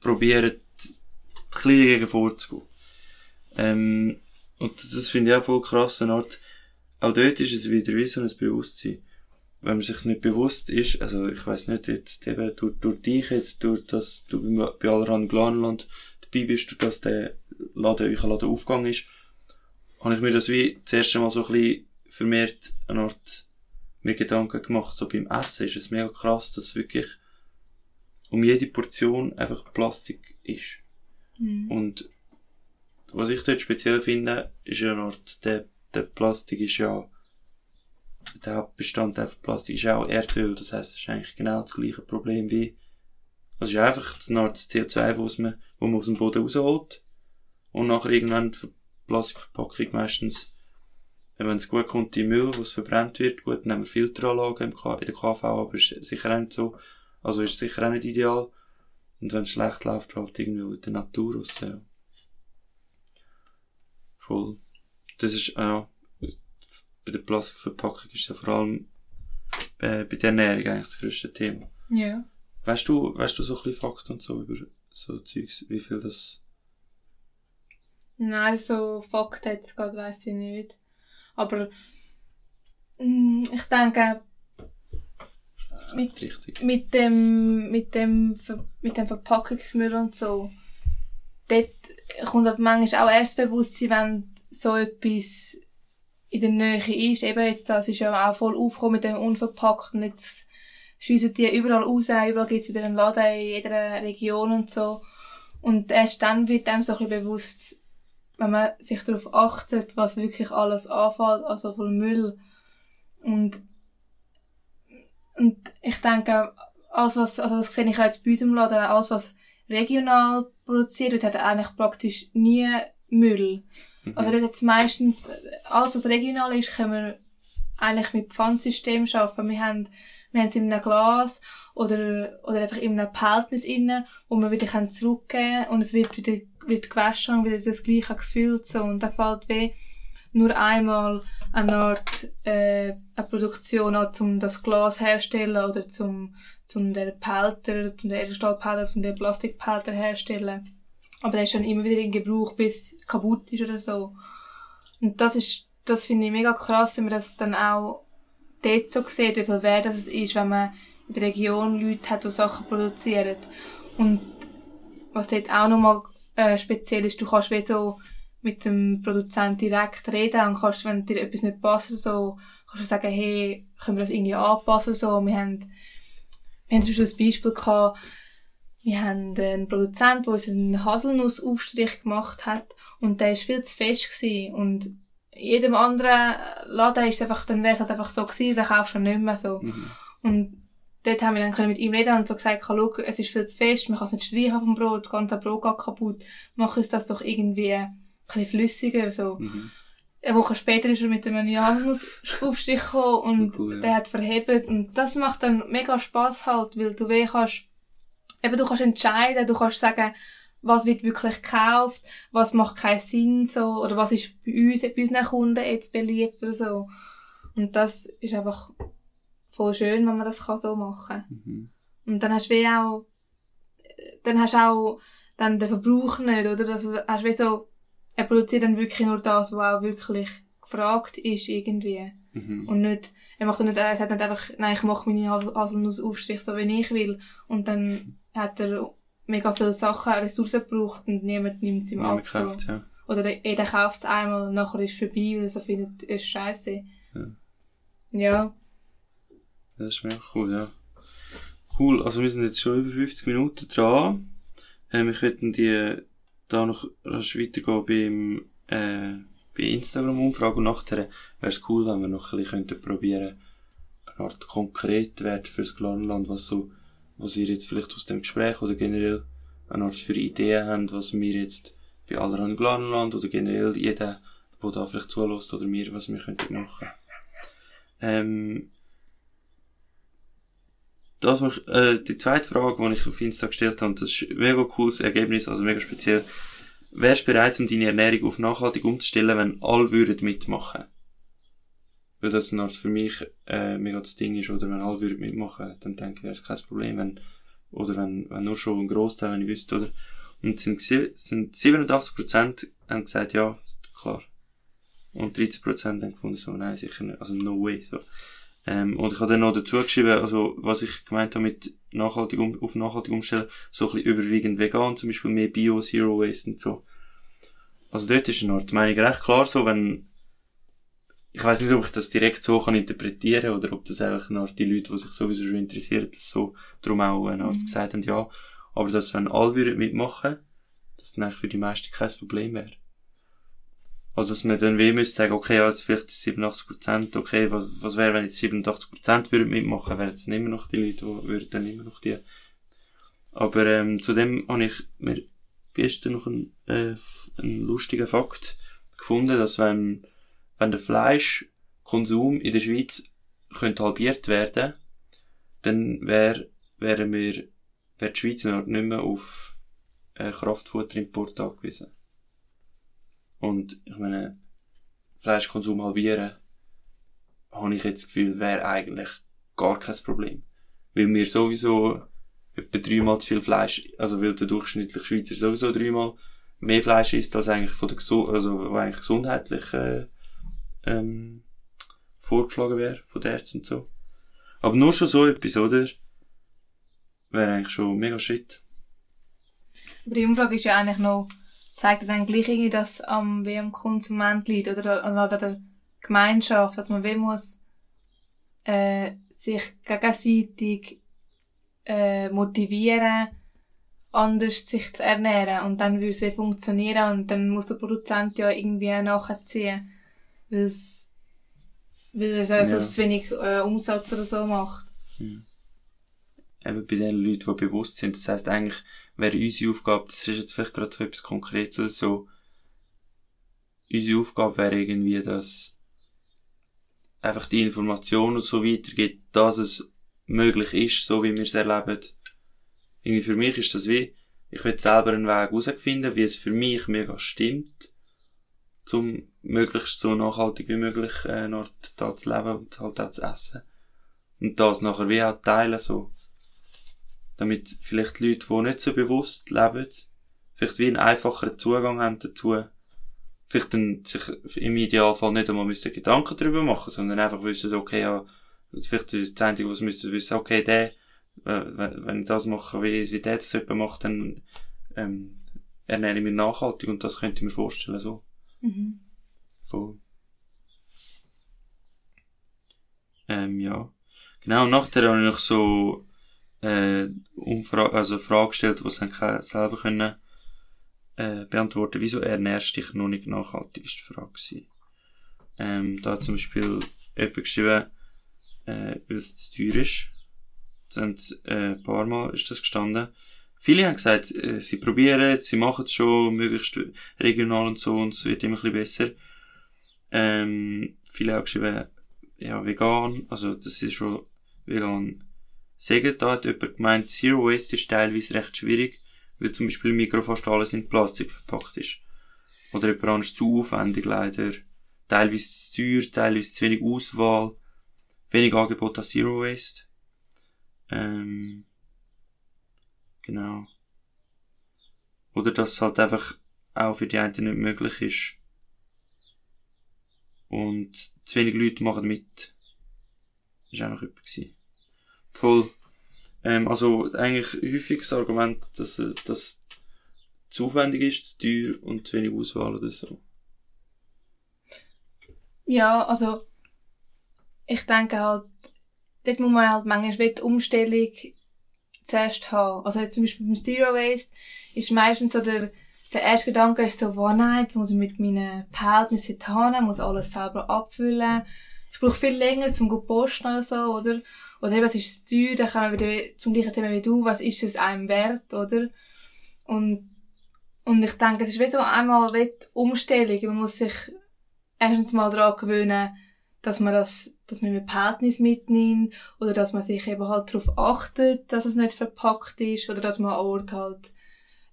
probiert, bisschen dagegen vorzugehen. Ähm, und das finde ich auch voll krass, eine Art, auch dort ist es wieder wie so ein Bewusstsein. Wenn man sich nicht bewusst ist, also ich weiß nicht, jetzt eben durch, durch dich jetzt, durch das du bei, allerhand Glanland dabei bist, durch das der Laden, euer Laden aufgegangen ist, habe ich mir das wie das erste Mal so ein bisschen vermehrt eine Art mir Gedanken gemacht. So beim Essen ist es mega krass, dass wirklich um jede Portion einfach Plastik ist. Mhm. Und was ich dort speziell finde, ist ja Art, der, der Plastik ist ja, der Hauptbestandteil von Plastik ist auch Erdöl. Das heisst, es ist eigentlich genau das gleiche Problem wie, also es ist einfach Art CO2, was man, wo man aus dem Boden rausholt. Und nachher irgendwann die Plastikverpackung meistens, wenn es gut kommt, die Müll, was verbrennt wird, gut, nehmen wir Filteranlagen in der KV, aber ist sicher auch nicht so, also ist sicher auch nicht ideal. Und wenn es schlecht läuft, halt irgendwo in der Natur raus, ja. Voll. Das ist, ja, bei der Plastikverpackung ist ja vor allem äh, bei der Ernährung eigentlich das grösste Thema. Ja. Weißt du, weißt du so ein bisschen Fakten und so über so Zeugs, wie viel das, Nein, so Fakten jetzt gerade weiss ich nicht. Aber mm, ich denke, mit, richtig. mit dem, mit dem, Ver- mit dem Verpackungsmüll und so, dort kommt halt manchmal auch erst Bewusstsein, wenn so etwas in der Nähe ist. Eben jetzt, das ist ja auch voll aufgekommen mit dem Unverpackten. Jetzt schiessen die überall raus, überall gibt's wieder einen Laden in jeder Region und so. Und erst dann wird einem so ein bisschen bewusst, wenn man sich darauf achtet, was wirklich alles anfällt, also von Müll. Und, und ich denke, alles was, also das sehe ich auch jetzt bei uns im Laden, alles was regional produziert wird, hat eigentlich praktisch nie Müll. Also dort hat's meistens, alles was regional ist, können wir eigentlich mit Pfandsystemen schaffen. Wir haben, wir haben es in einem Glas oder, oder einfach in einem Behältnis inne, wo wir wieder können zurückgeben und es wird wieder, wird gewaschen und wieder das gleiche gefüllt, so. Und da fällt weh nur einmal eine Art, äh, eine Produktion um das Glas herstellen oder zum, zum der Pelter, zum der Edelstahlpelter, zum der Plastikpelter herstellen. Aber der ist dann immer wieder in Gebrauch, bis kaputt ist oder so. Und das ist, das finde ich mega krass, wenn man das dann auch dort so sieht, wie viel wert das es ist, wenn man in der Region Leute hat, die Sachen produzieren. Und was dort auch nochmal äh, speziell ist, du kannst wie so mit dem Produzent direkt reden und kannst, wenn dir etwas nicht passt oder so, kannst du sagen, hey, können wir das irgendwie anpassen oder so. Wir haben, wir haben zum Beispiel ein Beispiel gehabt, wir haben einen Produzent, der uns einen Haselnussaufstrich gemacht hat und der ist viel zu fest gewesen. und in jedem anderen Laden ist einfach, dann wäre es halt einfach so gewesen, dann kaufst du nicht mehr so. Mhm. Und dort haben wir dann können mit ihm reden und so gesagt, schau, es ist viel zu fest, man kann es nicht streichen vom Brot, das ganze Brot geht kaputt, mach uns das doch irgendwie bisschen flüssiger, so. Mhm. Eine Woche später ist er mit einem Johannusaufstrich gekommen und Cool, ja. der hat verhebt und das macht dann mega Spaß halt, weil du weh kannst, eben du kannst entscheiden, du kannst sagen, was wird wirklich gekauft, was macht keinen Sinn so, oder was ist bei uns, bei unseren Kunden jetzt beliebt oder so. Und das ist einfach voll schön, wenn man das kann so machen Mhm. Und dann hast du wie auch, dann hast du auch dann den Verbrauch nicht, oder? Also hast du wie so, er produziert dann wirklich nur das, was auch wirklich gefragt ist irgendwie. Mhm. Und nicht, er macht dann nicht, er sagt nicht einfach, nein, ich mache meine Has- Haselnussaufstrich so, wie ich will. Und dann hat er mega viele Sachen, Ressourcen gebraucht und niemand nimmt es ihm Niemand ab. So. kauft, ja. Oder jeder kauft es einmal und nachher ist es vorbei, weil er so findet, es ist scheiße. Ja. Ja. Das ist mega cool, ja. Cool, also wir sind jetzt schon über 50 Minuten dran. Ähm, ich würde die da noch rasch weitergehen beim, äh, bei Instagram-Umfrage und nachher wäre es cool, wenn wir noch ein bisschen probieren, eine Art konkret werden fürs Glarnerland, was so, was ihr jetzt vielleicht aus dem Gespräch oder generell eine Art für Ideen habt, was wir jetzt bei Allerhand Glarnerland oder generell jeder, der da vielleicht zulässt oder mir, was wir könnten machen. Ähm, das war, äh, die zweite Frage, die ich auf Insta gestellt habe, das ist ein mega cooles Ergebnis, also mega speziell. Wärst du bereit, um deine Ernährung auf nachhaltig umzustellen, wenn alle würden mitmachen? Weil das Art für mich, äh, mega das Ding ist, oder wenn alle würden mitmachen, dann denke ich, wäre es kein Problem, wenn, oder wenn, wenn nur schon ein Großteil, wenn ich wüsste, oder? Und sind, sind 87% haben gesagt, ja, klar. Und 13% haben gefunden, so, nein, sicher nicht, also no way, so. Ähm, und ich habe dann noch dazu geschrieben, also, was ich gemeint habe mit nachhaltig um, auf nachhaltig umstellen, so ein bisschen überwiegend vegan, zum Beispiel mehr Bio, Zero Waste und so. Also dort ist eine Art Meinung recht klar so, wenn, ich weiß nicht, ob ich das direkt so kann interpretieren oder ob das einfach eine Art die Leute, die sich sowieso schon interessieren, das so darum auch eine Art gesagt haben, ja, aber dass wenn alle würden mitmachen, dass dann eigentlich für die meisten kein Problem wäre. Also, dass man dann wie müsste sagen, okay, ja, jetzt vielleicht 87%, okay, was, was wäre, wenn jetzt 87% würden mitmachen, wären es immer noch die Leute, die würden dann immer noch die. Aber, ähm, zudem habe ich mir gestern noch einen, äh, einen lustigen Fakt gefunden, dass wenn, wenn der Fleischkonsum in der Schweiz könnte halbiert werden, dann wär, wären wir, wäre die Schweiz nicht mehr auf, äh, Kraftfutterimport angewiesen. Und ich meine, Fleischkonsum halbieren, habe ich jetzt das Gefühl, wäre eigentlich gar kein Problem. Weil wir sowieso etwa dreimal zu viel Fleisch, also weil der durchschnittliche Schweizer sowieso dreimal mehr Fleisch isst, als eigentlich von der Gesu also eigentlich gesundheitlich äh, ähm, vorgeschlagen wäre von den Ärzten und so. Aber nur schon so etwas, oder? Wäre eigentlich schon mega Schritt. Aber die Umfrage ist ja eigentlich noch, zeigt ja dann gleich irgendwie, dass am wie am Konsument liegt oder an der Gemeinschaft, dass man wie muss äh, sich gegenseitig äh, motivieren, anders sich zu ernähren und dann würde es funktionieren und dann muss der Produzent ja irgendwie nachziehen, weil es weil er sonst Ja. zu wenig äh, Umsatz oder so macht. Eben bei den Leuten, die bewusst sind. Das heisst eigentlich, wäre unsere Aufgabe, das ist jetzt vielleicht gerade so etwas Konkretes oder so, unsere Aufgabe wäre irgendwie, dass einfach die Information so weitergeht, dass es möglich ist, so wie wir es erleben. Irgendwie für mich ist das wie, ich will selber einen Weg herausfinden, wie es für mich mega stimmt, zum möglichst so nachhaltig wie möglich äh, noch da zu leben und halt auch zu essen. Und das nachher wie auch teilen, so. Damit vielleicht Leute, die nicht so bewusst leben, vielleicht wie einen einfacheren Zugang haben dazu, vielleicht dann sich im Idealfall nicht einmal müssen Gedanken darüber machen, sondern einfach wissen, okay, ja, vielleicht das Einzige, was müssen wissen, okay, der, wenn ich das mache, wie, wie der das jemand macht, dann, ähm, ernähre ich mich nachhaltig und das könnte ich mir vorstellen, so. Mhm. Voll. Ähm, ja. Genau, nachher habe ich noch so, äh, Umfrage, also Frage gestellt, die sie ke- selber können, äh, beantworten. Wieso ernährst du dich noch nicht nachhaltig, ist die Frage gewesen. Ähm, da hat zum Beispiel jemand geschrieben, äh, weil es zu teuer ist. Das sind, äh, ein paar Mal ist das gestanden. Viele haben gesagt, äh, sie probieren es, sie machen es schon, möglichst regional und so, und es wird immer ein bisschen besser. Ähm, viele haben geschrieben, ja, vegan, also das ist schon vegan. Sagen, da hat jemand gemeint, Zero Waste ist teilweise recht schwierig, weil zum Beispiel Mikro fast alles in Plastik verpackt ist. Oder jemand anderes zu aufwendig leider. Teilweise zu teuer, teilweise zu wenig Auswahl. Wenig Angebot an Zero Waste. Ähm, genau. Oder dass es halt einfach auch für die einen nicht möglich ist. Und zu wenig Leute machen mit. Das war auch noch jemand. gewesen. Voll. Ähm, also eigentlich häufiges Argument, dass es dass zu aufwendig ist, zu teuer und zu wenig Auswahl oder so. Ja, also ich denke halt, dort muss man halt manchmal die Umstellung zuerst haben. Also jetzt zum Beispiel beim Zero Waste ist meistens so der, der erste Gedanke ist so, wow, nein, jetzt muss ich mit meinen Behältnissen hin, muss alles selber abfüllen. Ich brauche viel länger zum posten oder so, oder? Oder eben, es ist zu teuer, dann kommen wir wieder zum gleichen Thema wie du, was ist es einem wert, oder? Und, und ich denke, es ist wie so einmal wie die Umstellung. Man muss sich erstens mal daran gewöhnen, dass man das, dass man mit Behältnis mitnimmt, oder dass man sich eben halt darauf achtet, dass es nicht verpackt ist, oder dass man an Ort halt,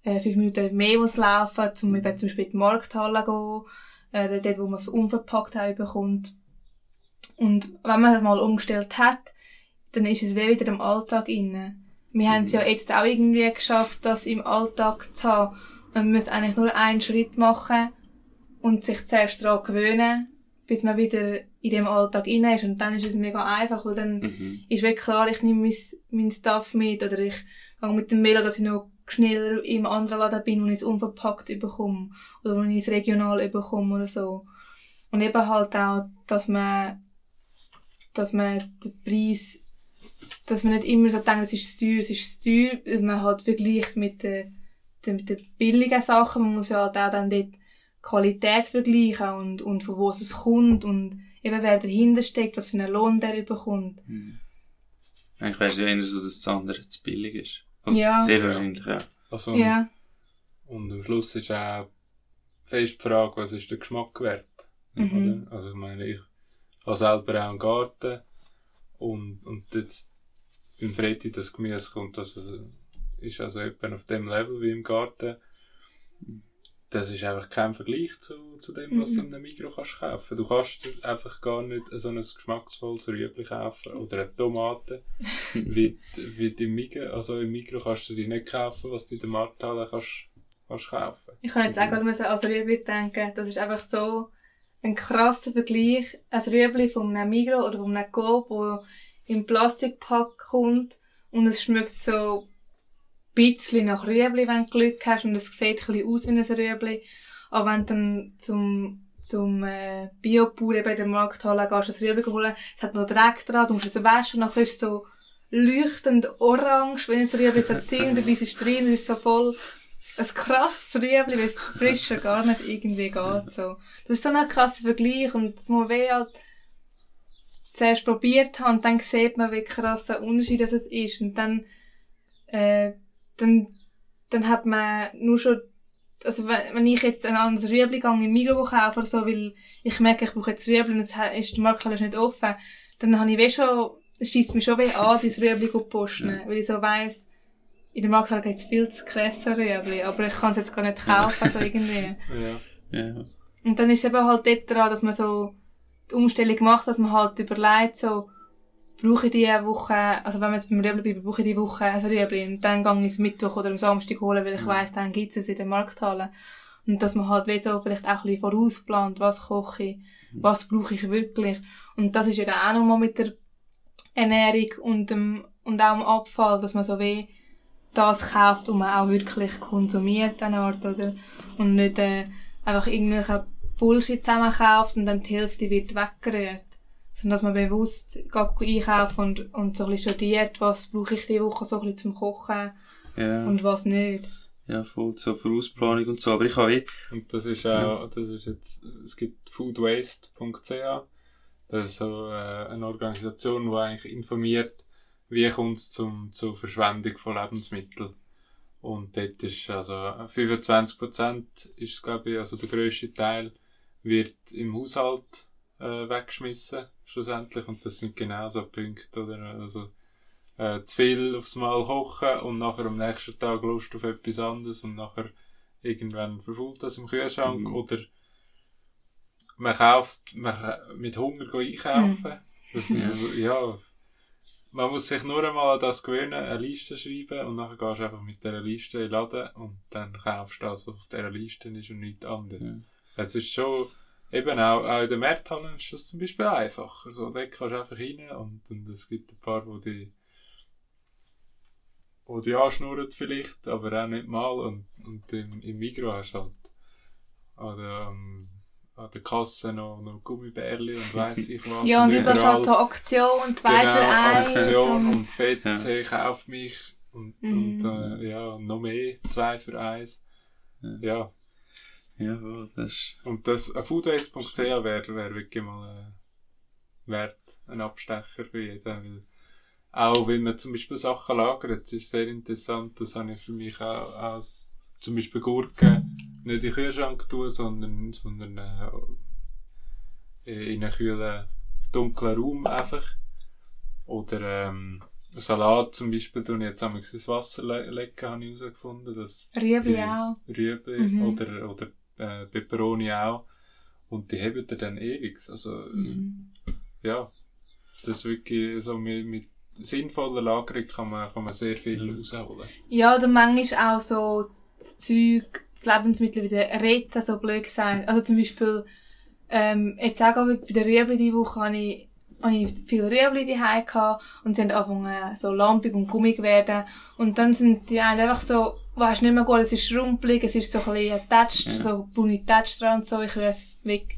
äh, fünf Minuten mehr muss laufen, zum eben zum Beispiel in die Markthalle gehen, äh, dort, wo man es unverpackt auch bekommt. Und wenn man das mal umgestellt hat, dann ist es wie wieder im Alltag inne. Wir haben es ja jetzt auch irgendwie geschafft, das im Alltag zu haben. Und man müsste eigentlich nur einen Schritt machen und sich zuerst daran gewöhnen, bis man wieder in dem Alltag inne ist. Und dann ist es mega einfach, weil dann Mhm. ist wirklich klar, ich nehme mein, mein Stuff mit oder ich gehe mit dem Velo, dass ich noch schneller im anderen Laden bin, wo ich es unverpackt bekomme oder wo ich es regional bekomme oder so. Und eben halt auch, dass man, dass man den Preis, dass man nicht immer so denkt, es ist zu teuer, es ist zu teuer, weil man halt vergleicht mit den, den, mit den billigen Sachen. Man muss ja halt auch dann dort Qualität vergleichen und, und von wo es kommt und eben wer dahinter steckt, was für einen Lohn der bekommt. Eigentlich wäre es ja eher so, dass das andere zu billig ist. Also Ja. Sehr wahrscheinlich, ja. Also, Ja. Und am Schluss ist auch fest die Frage, was ist der Geschmack wert? Mhm. Oder? Also ich meine, ich habe selber auch einen Garten und, und jetzt beim Freddy das Gemüse kommt, das also, ist also etwa auf dem Level wie im Garten. Das ist einfach kein Vergleich zu, zu dem, was du in einem Mikro kannst kaufen. Du kannst einfach gar nicht so ein geschmacksvolles Rüebli kaufen oder eine Tomate. <laughs> wie, wie im Mikro, also im Mikro kannst du die nicht kaufen, was du in der Markthalle kannst, kannst kaufen. Ich kann jetzt auch gerade als Rüebli denken. Das ist einfach so ein krasser Vergleich. Ein Rüebli von einem Migros oder von einem Coop, wo im Plastikpack kommt und es schmeckt so ein bisschen nach Rüebli, wenn du Glück hast und es sieht ein bisschen aus wie ein Rüebli. Aber wenn du dann zum zum äh, Biobauer bei der Markthalle gehst, das Rüebli holen, es hat noch Dreck dran, du musst es waschen dann ist es so leuchtend orange, wenn das Rüebli so und dann ist drin, es ist so voll ein krasses Rüebli, weil es frischer gar nicht irgendwie geht, so. Das ist so ein krasser Vergleich und das muss man halt zuerst probiert haben und dann sieht man, wie krass ein Unterschied das ist und dann, äh, dann, dann hat man nur schon also wenn ich jetzt ein anderes Rüebli gehe im Migros kaufe oder so, weil ich merke, ich brauche jetzt Rüebli und es ist, der Markthalle ist nicht offen, dann habe ich weh schon, es schießt mich schon weh an, dieses Rüebli zu posten, ja. weil ich so weiss, in der Markthalle gibt es viel zu krasse Rüebli, aber ich kann es jetzt gar nicht kaufen, so irgendwie. Ja. ja. Und dann ist es eben halt dort dran, dass man so die Umstellung macht, dass man halt überlegt, so, brauche ich diese Woche, also wenn wir jetzt beim Rüebli bleiben, brauche ich diese Woche ein Rüebli und dann gehe ich es Mittwoch oder am Samstag holen, weil ich mhm. weiss, dann gibt es in der Markthalle. Und dass man halt wie so vielleicht auch ein bisschen vorausplant, was koche ich, mhm. was brauche ich wirklich. Und das ist ja dann auch nochmal mit der Ernährung und dem, und auch dem Abfall, dass man so wie das kauft, und man auch wirklich konsumiert, eine Art, oder? Und nicht, äh, einfach irgendwelche Bullshit zusammenkauft und dann die Hälfte wird weggerührt sondern dass man bewusst einkauft und, und so ein bisschen studiert, was brauche ich die Woche so ein bisschen zum Kochen ja. und was nicht. Ja, voll so Vorausplanung und so, aber ich habe eh... Und das ist auch, ja. das ist jetzt, es gibt foodwaste.ch, das ist so äh, eine Organisation, die eigentlich informiert, wie kommt es zum, zur Verschwendung von Lebensmitteln. Und dort ist also 25% ist, glaube ich, also der grösste Teil wird im Haushalt äh, weggeschmissen, schlussendlich. Und das sind genau so Punkte, oder? Also, äh, zu viel aufs Mal kochen und nachher am nächsten Tag Lust auf etwas anderes und nachher irgendwann verfüllt das im Kühlschrank mhm. oder man kauft, man mit Hunger einkaufen. Mhm. Das ist, also, ja, man muss sich nur einmal an das gewöhnen, eine Liste schreiben und nachher gehst du einfach mit dieser Liste in den Laden und dann kaufst du das, was auf dieser Liste ist und nichts anderes. Ja. Es ist schon, eben auch, auch in den Märkten ist das zum Beispiel einfacher. So, da kannst du einfach rein und, und es gibt ein paar, wo die, wo die anschnurren vielleicht, aber auch nicht mal. Und, und im, im Migros hast du halt an der, um, an der Kasse noch, noch Gummibärli und weiss ich was. ja, und überall halt so Aktion, zwei genau, für eins. Aktion und, und Fett, ja. kauf mich und, mhm. und äh, ja, noch mehr, zwei für eins. Ja. ja. Ja, das ist... Und das, foodwaste.ch wäre wär wirklich mal äh, wert, ein Abstecher für jeden, weil auch wenn man zum Beispiel Sachen lagert, das ist sehr interessant, das habe ich für mich auch als zum Beispiel Gurken nicht in den Kühlschrank tun, sondern, sondern äh, in einen kühlen, dunklen Raum einfach. Oder ähm, Salat zum Beispiel ich jetzt einmal ins Wasser le legen, habe ich herausgefunden. Rüebli auch. Rüebli mhm. oder, oder äh, Peperoni auch. Und die haben dann ewig. Also, mhm. ja, das ist wirklich so mit, mit sinnvoller Lagerung kann man, kann man sehr viel mhm. rausholen. Ja, oder manchmal auch so das Zeug, das Lebensmittel wieder retten, so blöd gesagt. Also zum Beispiel, ähm, jetzt auch bei der Rüebli diese Woche habe ich, habe ich viele Rüebli daheim gehabt und sie haben angefangen so lampig und gummig werden. Und dann sind die einfach so weißt nicht mehr gut, es ist rumpelig, es ist so ein bisschen attached, ja. so braune Touch dran und so, ich will es weg.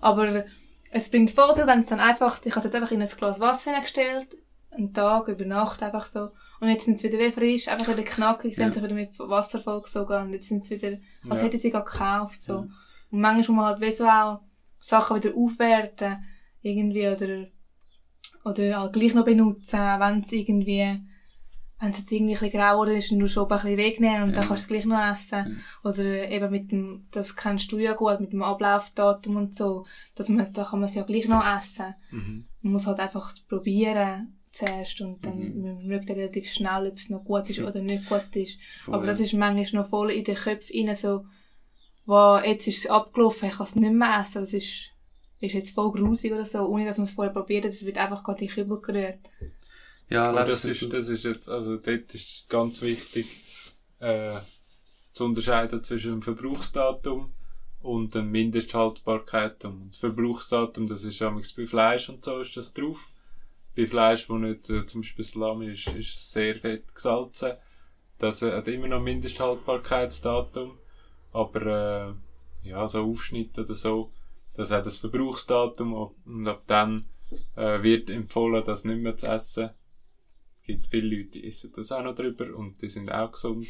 Aber es bringt voll viel, wenn es dann einfach, ich habe es jetzt einfach in ein Glas Wasser hineingestellt, einen Tag, über Nacht einfach so, und jetzt sind sie wieder wie frisch, einfach wieder knackig, sie ja. wieder mit Wasser vollgesogen und jetzt sind sie wieder, als ja. hätten sie gerade gekauft, so. Ja. Und manchmal muss man halt wie so auch Sachen wieder aufwerten, irgendwie, oder, oder halt gleich noch benutzen, wenn es irgendwie, wenn es jetzt irgendwie ein bisschen grau ist, musst du oben ein bisschen wegnehmen und ja. dann kannst du es gleich noch essen. Ja. Oder eben mit dem, das kennst du ja gut, mit dem Ablaufdatum und so, dass man, da kann man es ja gleich noch essen. Mhm. Man muss halt einfach probieren zuerst und dann mhm. man merkt ja relativ schnell, ob es noch gut ist oder nicht gut ist. Voll, Aber das ist manchmal noch voll in den Köpfen rein, so, wo, jetzt ist es abgelaufen, ich kann es nicht mehr essen, das ist, ist jetzt voll grusig oder so, ohne dass man es vorher probiert hat, es wird einfach gerade in den Kübel gerührt. Ja, Aber das ist, das ist jetzt, also dort ist ganz wichtig, äh, zu unterscheiden zwischen dem Verbrauchsdatum und der Mindesthaltbarkeit. Und das Verbrauchsdatum, das ist ja bei Fleisch und so ist das drauf. Bei Fleisch, wo nicht, äh, zum Beispiel Salami ist, ist sehr fett gesalzen. Das äh, hat immer noch Mindesthaltbarkeitsdatum. Aber, äh, ja, so Aufschnitt oder so, das hat das Verbrauchsdatum und ab dann äh, wird empfohlen, das nicht mehr zu essen. Es gibt viele Leute, die essen das auch noch drüber und die sind auch gesund.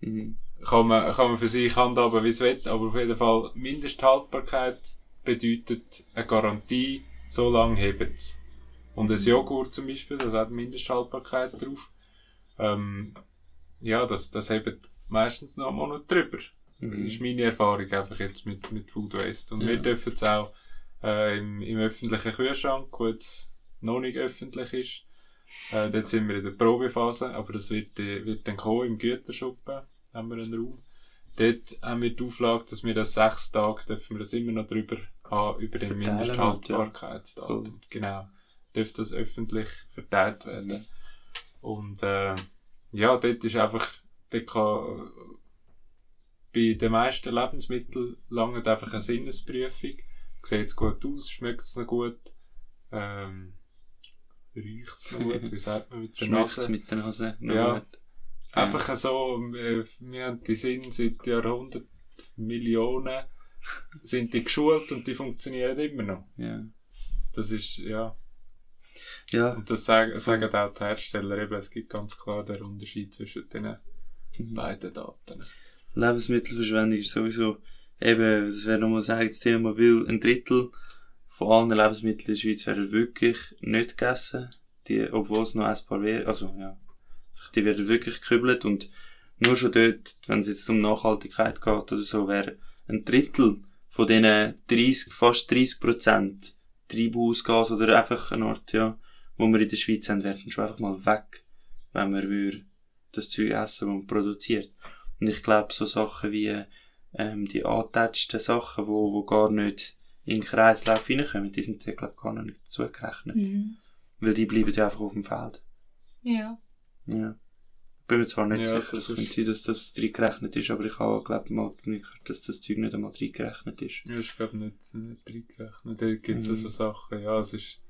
Mhm. Kann man, kann man für sich handhaben, wie es will, aber auf jeden Fall Mindesthaltbarkeit bedeutet eine Garantie, so lange hebt es. Und ein Joghurt zum Beispiel, das hat Mindesthaltbarkeit drauf. Ähm, ja, das, das hebt meistens noch einen Monat drüber. Das ist meine Erfahrung einfach jetzt mit, mit Food Waste. Und Ja. wir dürfen es auch äh, im, im öffentlichen Kühlschrank, wo jetzt noch nicht öffentlich ist. Äh, dort sind wir in der Probephase, aber das wird, äh, wird dann kommen im Güterschuppen, haben wir einen Raum. Dort haben wir die Auflage, dass wir das sechs Tage, dürfen wir das immer noch drüber haben, über den halt, Mindesthaltbarkeitsdatum. Voll. Genau. Dürfte das öffentlich verteilt werden. Und, äh, ja, dort ist einfach, dort kann, bei den meisten Lebensmitteln langt einfach eine Sinnesprüfung. Sieht es gut aus, schmeckt es noch gut, ähm, riecht es noch gut, wie sagt man mit der <laughs> Nase? mit der Nase? noch Ja. gut? Einfach so, äh, wir haben die Sinn seit Jahrhunderten, Millionen, sind die geschult und die funktionieren immer noch. Ja. Das ist, ja, Ja. und das sagen, sagen auch die Hersteller eben, es gibt ganz klar den Unterschied zwischen den Mhm. beiden Daten. Lebensmittelverschwendung ist sowieso, eben, das wäre nochmal sagen, das Thema, weil ein Drittel von allen Lebensmitteln in der Schweiz werden wirklich nicht gegessen, die, obwohl es noch essbar wäre, also, ja, die werden wirklich gekübelt und nur schon dort, wenn es jetzt um Nachhaltigkeit geht oder so, wäre ein Drittel von diesen 30, fast 30 Prozent Treibhausgas oder einfach eine Art, ja, wo wir in der Schweiz haben, werden schon einfach mal weg, wenn wir das Zeug essen, das man produziert. Und ich glaube, so Sachen wie ähm, die angetatschten Sachen, wo, wo gar nicht in den Kreislauf reinkommen, die sind, glaube ich, gar noch nicht dazugerechnet. Mhm. Weil die bleiben ja einfach auf dem Feld. Ja. Ja. Bin mir zwar nicht Ja, sicher, es könnte sein, dass das reingerechnet ist, aber ich habe, glaube mal gehört, dass das Zeug nicht einmal reingerechnet ist. Ja, ich glaube nicht, nicht reingerechnet. Dort gibt es Mhm. also Sachen, ja, es ist,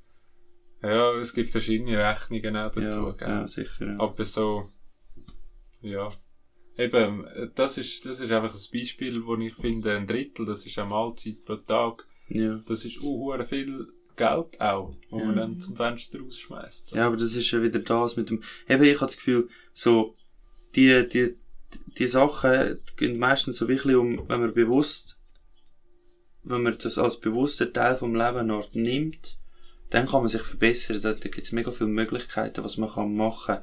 ja, es gibt verschiedene Rechnungen auch dazu, ja, gell? ja, sicher. Ja. Aber so, ja. Eben, das ist, das ist einfach ein Beispiel, wo ich finde, ein Drittel, das ist eine Mahlzeit pro Tag. ja. Das ist uh, viel Geld auch, wo Ja. man dann zum Fenster rausschmeißt. Ja, aber das ist ja wieder das mit dem, eben, ich habe das Gefühl, so, die, die, die Sachen gehen meistens so wirklich um, wenn man bewusst, wenn man das als bewusster Teil vom Leben nimmt, dann kann man sich verbessern. Da, da gibt es mega viele Möglichkeiten, was man kann machen.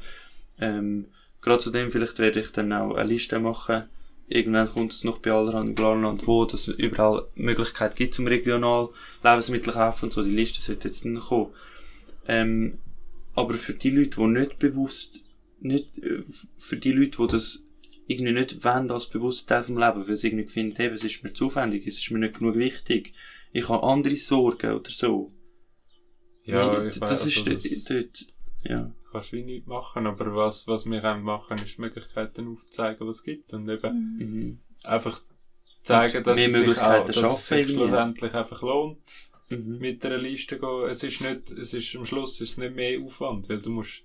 Ähm, gerade zu dem vielleicht werde ich dann auch eine Liste machen. Irgendwann kommt es noch bei allerhand im Planland, wo es überall Möglichkeit gibt zum regional Lebensmittel kaufen und so. Die Liste sollte jetzt nicht kommen. Ähm, aber für die Leute, die nicht bewusst, nicht, äh, für die Leute, die das irgendwie nicht wollen als bewusster Teil vom Leben, weil sie irgendwie finden, eben, es ist mir zu aufwendig, es ist mir nicht genug wichtig, ich habe andere Sorgen oder so. Ja, Weil ich das weiss, ist also, das dort, ja. Kannst du wie nicht machen, aber was, was wir können machen, ist Möglichkeiten aufzuzeigen, was es gibt und eben Mhm. einfach zeigen, dass es sich, auch, dass es sich schlussendlich einfach lohnt, Mhm. mit einer Liste gehen. Es ist nicht, es ist am Schluss ist es nicht mehr Aufwand, weil du musst,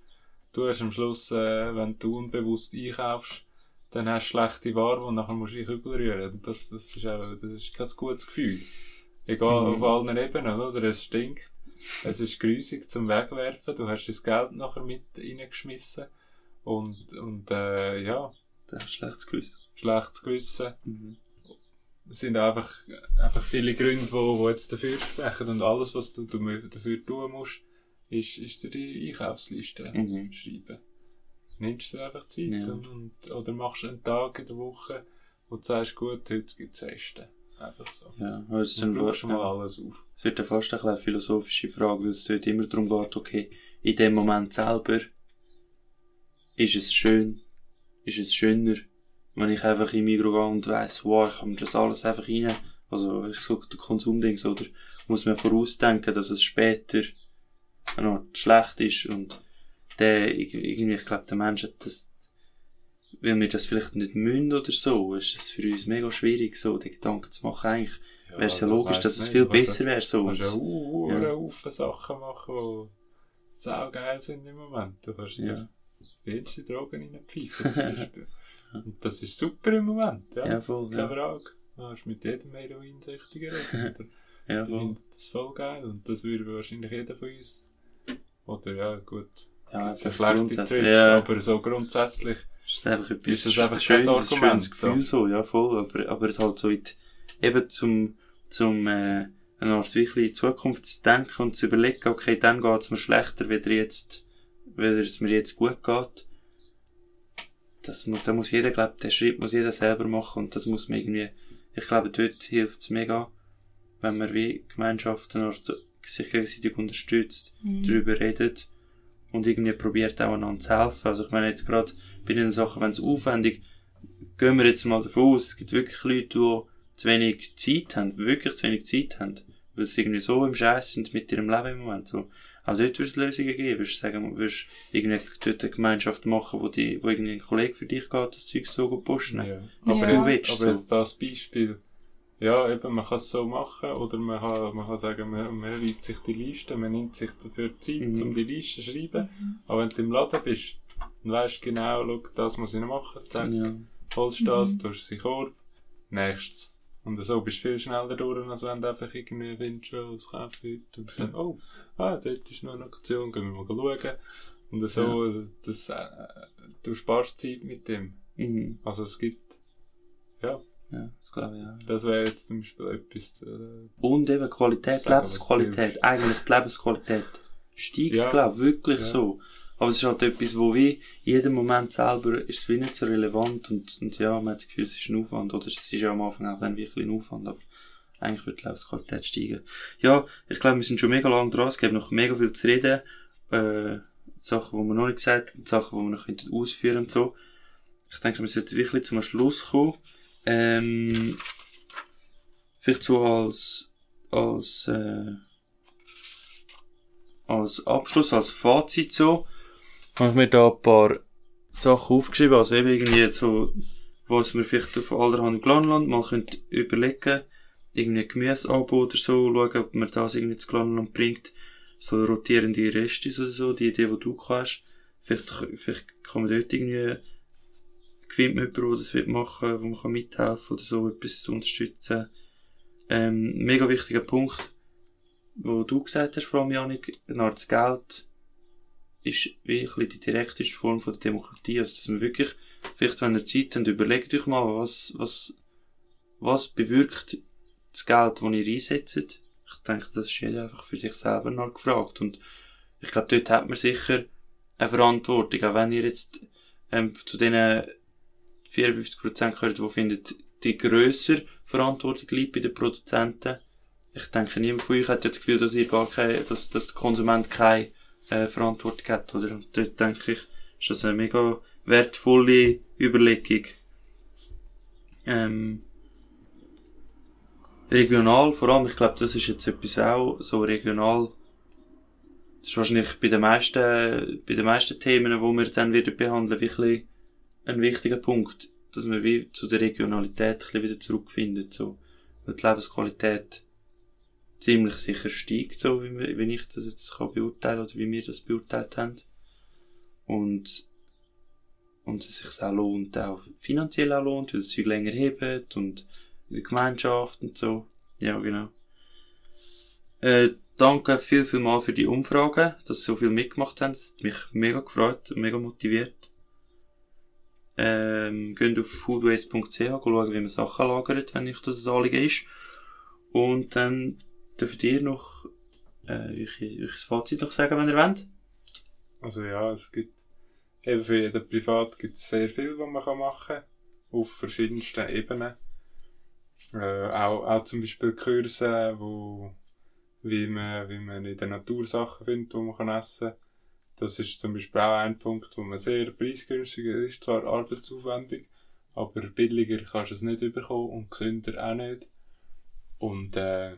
du hast am Schluss, äh, wenn du unbewusst einkaufst, dann hast du schlechte Ware und nachher musst du dich überrühren. Und Das, das ist auch, das ist kein gutes Gefühl. Egal, Mhm. auf allen Ebenen, oder? Es stinkt. Es ist grusig zum Wegwerfen. Du hast das Geld nachher mit reingeschmissen. Und, und, äh, ja, Das ist schlechtes Gewissen. schlechtes Gewissen. Mhm. Es sind einfach, einfach viele Gründe, wo, wo jetzt dafür sprechen. Und alles, was du, du dafür tun musst, ist, ist dir die Einkaufsliste Mhm. schreiben. Nimmst du einfach Zeit Ja. und, oder machst einen Tag in der Woche, wo du sagst, gut, heute gibt es Essen. Einfach so. Ja, aber es ist Dann du mal alles auf. Es wird ja fast eine philosophische Frage, weil es dort immer darum geht, okay, in dem Moment selber, ist es schön, ist es schöner, wenn ich einfach in Migros gehe und weiss, wow, ich mir das alles einfach rein, also, ich sag, der Konsumdings, oder, muss man vorausdenken, dass es später Art schlecht ist und der, irgendwie, ich glaube, der Mensch hat das, weil wir das vielleicht nicht müssen oder so, ist es für uns mega schwierig, so, den Gedanken zu machen, eigentlich, wäre es ja logisch, dass es nicht, viel kannst besser wäre, Du so. kannst ja uh, Ja. Haufen Sachen machen, wo saugeil sind im Moment. Du kannst Ja. dir willste Drogen reinpfeifen zum <laughs> Beispiel. Und das ist super im Moment, ja. Ja, voll, Keine ja. Frage. Du hast mit jedem Heroinsüchtigen reden. <laughs> oder? Ja, Die voll. finden das voll geil und das würde wahrscheinlich jeder von uns. Oder ja, gut. Ja, Für einfach schlechte. Trips, Ja, aber so grundsätzlich. es ist einfach etwas Ist das einfach kein schönes, ein Argument, schönes Gefühl so, ja, voll. Aber, aber halt so in die, eben zum, zum, äh, eine Art wirklich in Zukunft zu denken und zu überlegen, okay, dann geht's mir schlechter, weder jetzt, weder es mir jetzt gut geht. Das muss, da muss jeder, glaub, den Schritt muss jeder selber machen und das muss man irgendwie, ich glaube, dort hilft's mega, wenn man wie Gemeinschaften oder sich gegenseitig unterstützt, Mhm. darüber redet und irgendwie probiert auch einander zu helfen. Also ich meine jetzt gerade bei den Sachen, wenn es aufwendig, gehen wir jetzt mal davon aus, es gibt wirklich Leute, die zu wenig Zeit haben, wirklich zu wenig Zeit haben, weil sie irgendwie so im Scheiß sind mit ihrem Leben im Moment. So. Auch dort wird es Lösungen geben. Würdest du sagen, würdest du irgendwie dort eine Gemeinschaft machen, wo, die, wo irgendwie ein Kollege für dich geht, das Zeug so gut posten? Ja. Aber Ja. du willst Aber so. jetzt das Beispiel, ja, eben, man kann es so machen, oder man kann, man kann sagen, man, man schreibt sich die Liste, man nimmt sich dafür Zeit, Mhm. um die Liste zu schreiben. Aber wenn du im Laden bist, dann weisst du genau, schau, das muss ich noch machen, zack, Ja. holst das, Mhm. tust es in den Korb, nächstes. Und so bist du viel schneller durch, als wenn du einfach irgendwie findest, oh, was kaufe ich heute? Und dann, oh, ah, dort ist noch eine Aktion, gehen wir mal schauen. Und so, das, äh, du sparst Zeit mit dem. Mhm. Also es gibt, ja, Ja, das glaube ich auch. das wäre jetzt zum Beispiel etwas, äh, Und eben Qualität, Sagen, Lebensqualität, eigentlich die Lebensqualität steigt, Ja. glaube ich, wirklich Ja. so. Aber es ist halt etwas, wo wie, in jedem Moment selber ist es wie nicht so relevant und, und ja, man hat das Gefühl, es ist ein Aufwand, oder es ist ja am Anfang auch dann wirklich ein Aufwand, aber eigentlich wird die Lebensqualität steigen. Ja, ich glaube, wir sind schon mega lang dran, es gibt noch mega viel zu reden, äh, Sachen, die wir noch nicht gesagt haben, Sachen, die wir noch ausführen und so. Ich denke, wir sollten wirklich zum Schluss kommen. Ähm, vielleicht so als, als, äh, als Abschluss, als Fazit so, habe ich mir da ein paar Sachen aufgeschrieben, also eben irgendwie so, was wir vielleicht auf allerhand Glanland mal könnte überlegen, irgendwie Gemüseanbau oder so, schauen, ob man das irgendwie zu Glanland bringt, so rotierende Reste oder so, die Idee, die du hast, vielleicht, vielleicht kann man dort irgendwie findet man jemanden, der das wird machen, wo man kann mithelfen oder so, etwas zu unterstützen. Ähm, mega wichtiger Punkt, wo du gesagt hast, Frau Janik, eine Art Geld ist bisschen die direkteste Form von der Demokratie. Also, dass man wirklich, vielleicht wenn ihr Zeit habt, überlegt euch mal, was, was, was bewirkt das Geld, das ihr einsetzt. Ich denke, das ist jeder einfach für sich selber noch gefragt. Und ich glaube, dort hat man sicher eine Verantwortung, auch wenn ihr jetzt ähm, zu denen 54% gehört, die finden, die grösser Verantwortung liegt bei den Produzenten. Ich denke, niemand von euch hat das Gefühl, dass ihr gar keine, dass, dass der Konsument keine äh, Verantwortung hat, oder? Und dort denke ich, ist das eine mega wertvolle Überlegung. Ähm, regional, vor allem, ich glaube, das ist jetzt etwas auch so regional. Das ist wahrscheinlich bei den meisten, bei den meisten Themen, die wir dann wieder behandeln, wirklich ein wichtiger Punkt, dass man wie zu der Regionalität ein bisschen wieder zurückfindet, so. Weil die Lebensqualität ziemlich sicher steigt, so wie, wir- wie ich das jetzt kann beurteilen oder wie wir das beurteilt haben. Und, und es sich auch lohnt, auch finanziell auch lohnt, weil es viel länger hebt und in der Gemeinschaft und so. Ja, genau. Äh, danke viel, viel mal für die Umfragen, dass so viel mitgemacht haben. Das hat mich mega gefreut und mega motiviert. Ähm, geht auf foodwaste.ch, schauen, wie man Sachen lagert, wenn euch das ein Anliegen ist. Und dann dürft ihr noch, äh, das Fazit noch sagen, wenn ihr wollt. Also ja, es gibt, eben für jeden Privat gibt es sehr viel, was man machen kann. Auf verschiedensten Ebenen. Äh, auch, auch zum Beispiel Kurse, wo, wie man, wie man in der Natur Sachen findet, die man essen kann. Das ist zum Beispiel auch ein Punkt, wo man sehr preisgünstig ist. Zwar arbeitsaufwendig, aber billiger kannst du es nicht bekommen und gesünder auch nicht. Und, äh,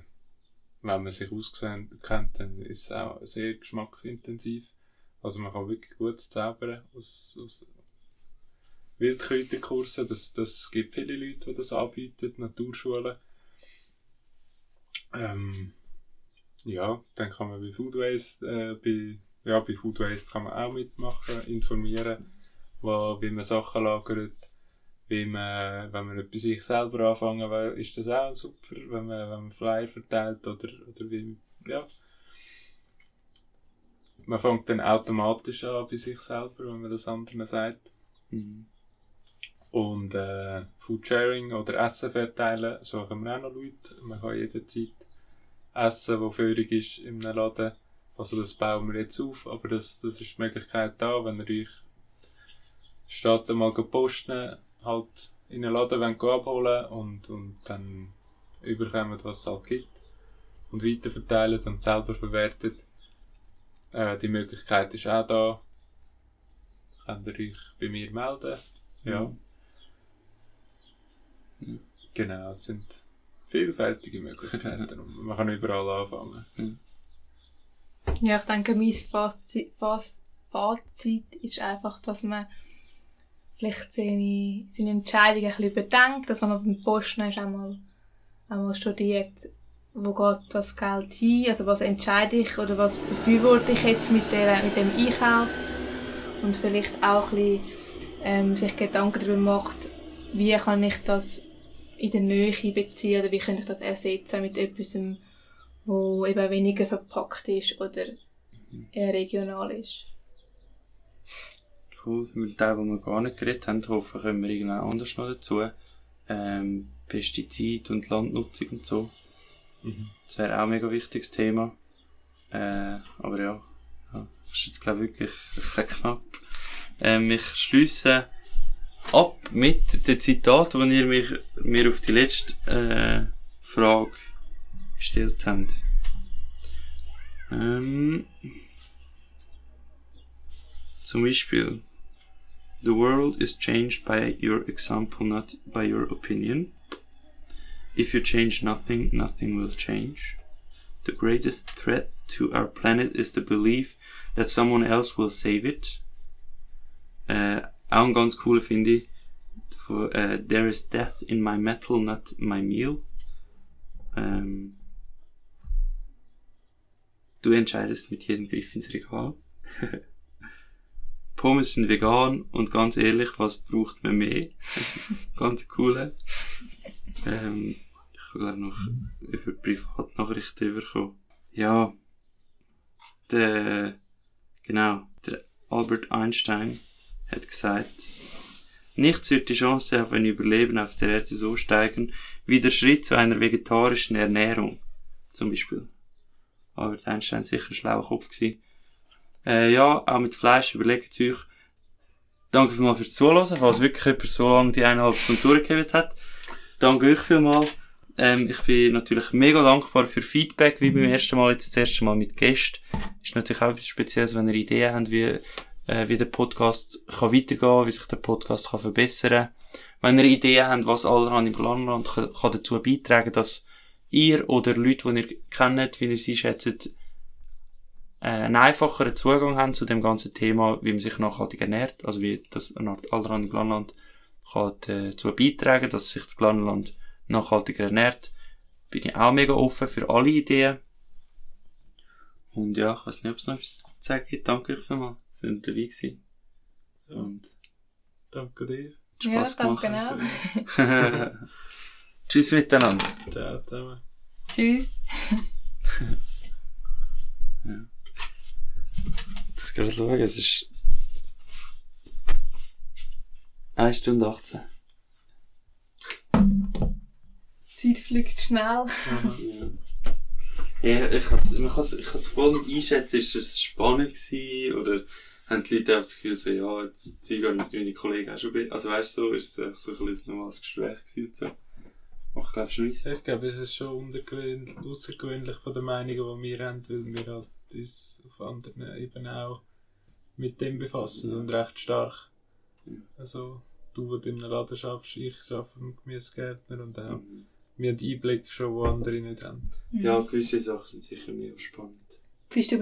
wenn man sich auskennt, dann ist es auch sehr geschmacksintensiv. Also man kann wirklich gut zaubern aus, aus Wildkräuterkursen. Das, das gibt viele Leute, die das anbieten, Naturschulen. Ähm, ja, dann kann man bei Foodways, äh, bei ja, bei Food Waste kann man auch mitmachen, informieren, wo, wie man Sachen lagert, wie man, wenn man bei sich selber anfangen will, ist das auch super, wenn man, wenn man Flyer verteilt oder, oder wie, ja. Man fängt dann automatisch an bei sich selber, wenn man das anderen sagt. Mhm. Und äh, Foodsharing oder Essen verteilen, suchen wir auch noch Leute. Man kann jederzeit essen, das feurig ist in einem Laden. Also das bauen wir jetzt auf, aber das, das ist die Möglichkeit da, wenn ihr euch statt einmal posten, halt in einen Laden wollt abholen und, und dann überkommen, was es halt gibt. Und weiterverteilen und selber verwertet. Äh, die Möglichkeit ist auch da. Könnt ihr euch bei mir melden. Ja. Ja. Genau, es sind vielfältige Möglichkeiten und <laughs> man kann überall anfangen. Ja, ich denke, mein Fazit, Faz- Fazit ist einfach, dass man vielleicht seine, seine Entscheidung ein bisschen überdenkt, dass man auf dem Posten ist, einmal, einmal studiert, wo geht das Geld hin, also was entscheide ich oder was befürworte ich jetzt mit, der, mit dem Einkauf? Und vielleicht auch ein bisschen, ähm, sich Gedanken darüber macht, wie kann ich das in der Nähe beziehen oder wie könnte ich das ersetzen mit etwas, wo eben weniger verpackt ist oder eher regional ist. Cool. Weil der, wo wir gar nicht geredet haben, hoffen, kommen wir irgendwann anders noch dazu. Ähm, Pestizid und Landnutzung und so. Mhm. Das wäre auch ein mega wichtiges Thema. Äh, aber ja, ja, ist jetzt glaube ich wirklich <laughs> knapp. Ähm, ich schließe ab mit dem Zitat, das ihr mich, mir auf die letzte äh, Frage gestellt habt. Ähm, zum Beispiel, The world is changed by your example, not by your opinion. If you change nothing, nothing will change. The greatest threat to our planet is the belief that someone else will save it. Äh, auch ein ganz cooler. Von, äh, There is death in my metal, not my meal. Ähm, du entscheidest mit jedem Griff ins Regal. <laughs> Pommes sind vegan und ganz ehrlich, was braucht man mehr? <laughs> ganz coole. Ähm, ich will noch über Privatnachrichten bekommen. Ja, der, genau, der Albert Einstein hat gesagt, nichts wird die Chance auf ein Überleben auf der Erde so steigen, wie der Schritt zu einer vegetarischen Ernährung. Zum Beispiel. Albert Einstein sicher ein schlauer Kopf gewesen. Äh, ja, auch mit Fleisch überlegt euch. Danke vielmals fürs Zuhören, falls wirklich jemand so lange die eineinhalb Stunden durchgegeben hat. Danke euch vielmals. Ähm, ich bin natürlich mega dankbar für Feedback, wie beim ersten Mal, jetzt das erste Mal mit Gästen. Ist natürlich auch etwas Spezielles, wenn ihr Ideen habt, wie, äh, wie der Podcast kann weitergehen, wie sich der Podcast kann verbessern. Wenn ihr Ideen habt, was allerhand im Planland kann, kann dazu beitragen, dass ihr oder Leute, die ihr kennt, wie ihr sie schätzt, äh, einen einfacheren Zugang haben zu dem ganzen Thema, wie man sich nachhaltig ernährt, also wie das eine Art allerhand im Planland kann dazu beitragen, dass sich das Planland nachhaltiger ernährt, bin ich auch mega offen für alle Ideen. Und ja, ich weiß nicht, ob es noch etwas zu sagen gibt. Danke euch vielmals, dass ihr dabei gewesen. Und Danke dir. Spass ja, danke gemacht. genau. <laughs> <laughs> Tschüss miteinander. Ciao zusammen. Tschüss. Das gerade schauen, es ist 1 Stunde 18. Die Zeit fliegt schnell. Ja, ich kann es ich kann's, ich kann's voll nicht einschätzen, ist es spannend gewesen, oder haben die Leute auch das Gefühl, so, ja, jetzt zieh gar nicht meine Kollegen auch schon, be- also weißt du, so, ist es einfach so ein bisschen ein normales Gespräch gewesen und so. Ich, schon weiss. Ich glaube, es ist schon außergewöhnlich von den Meinungen, die wir haben, weil wir halt uns auf anderen Ebenen auch mit dem befassen und recht stark. Ja. Also, du, der in einem Laden schaffst, ich arbeite im Gemüsegärtner und auch Mhm. wir haben Einblick schon, wo andere nicht haben. Ja, gewisse Sachen sind sicher mega spannend. Bist du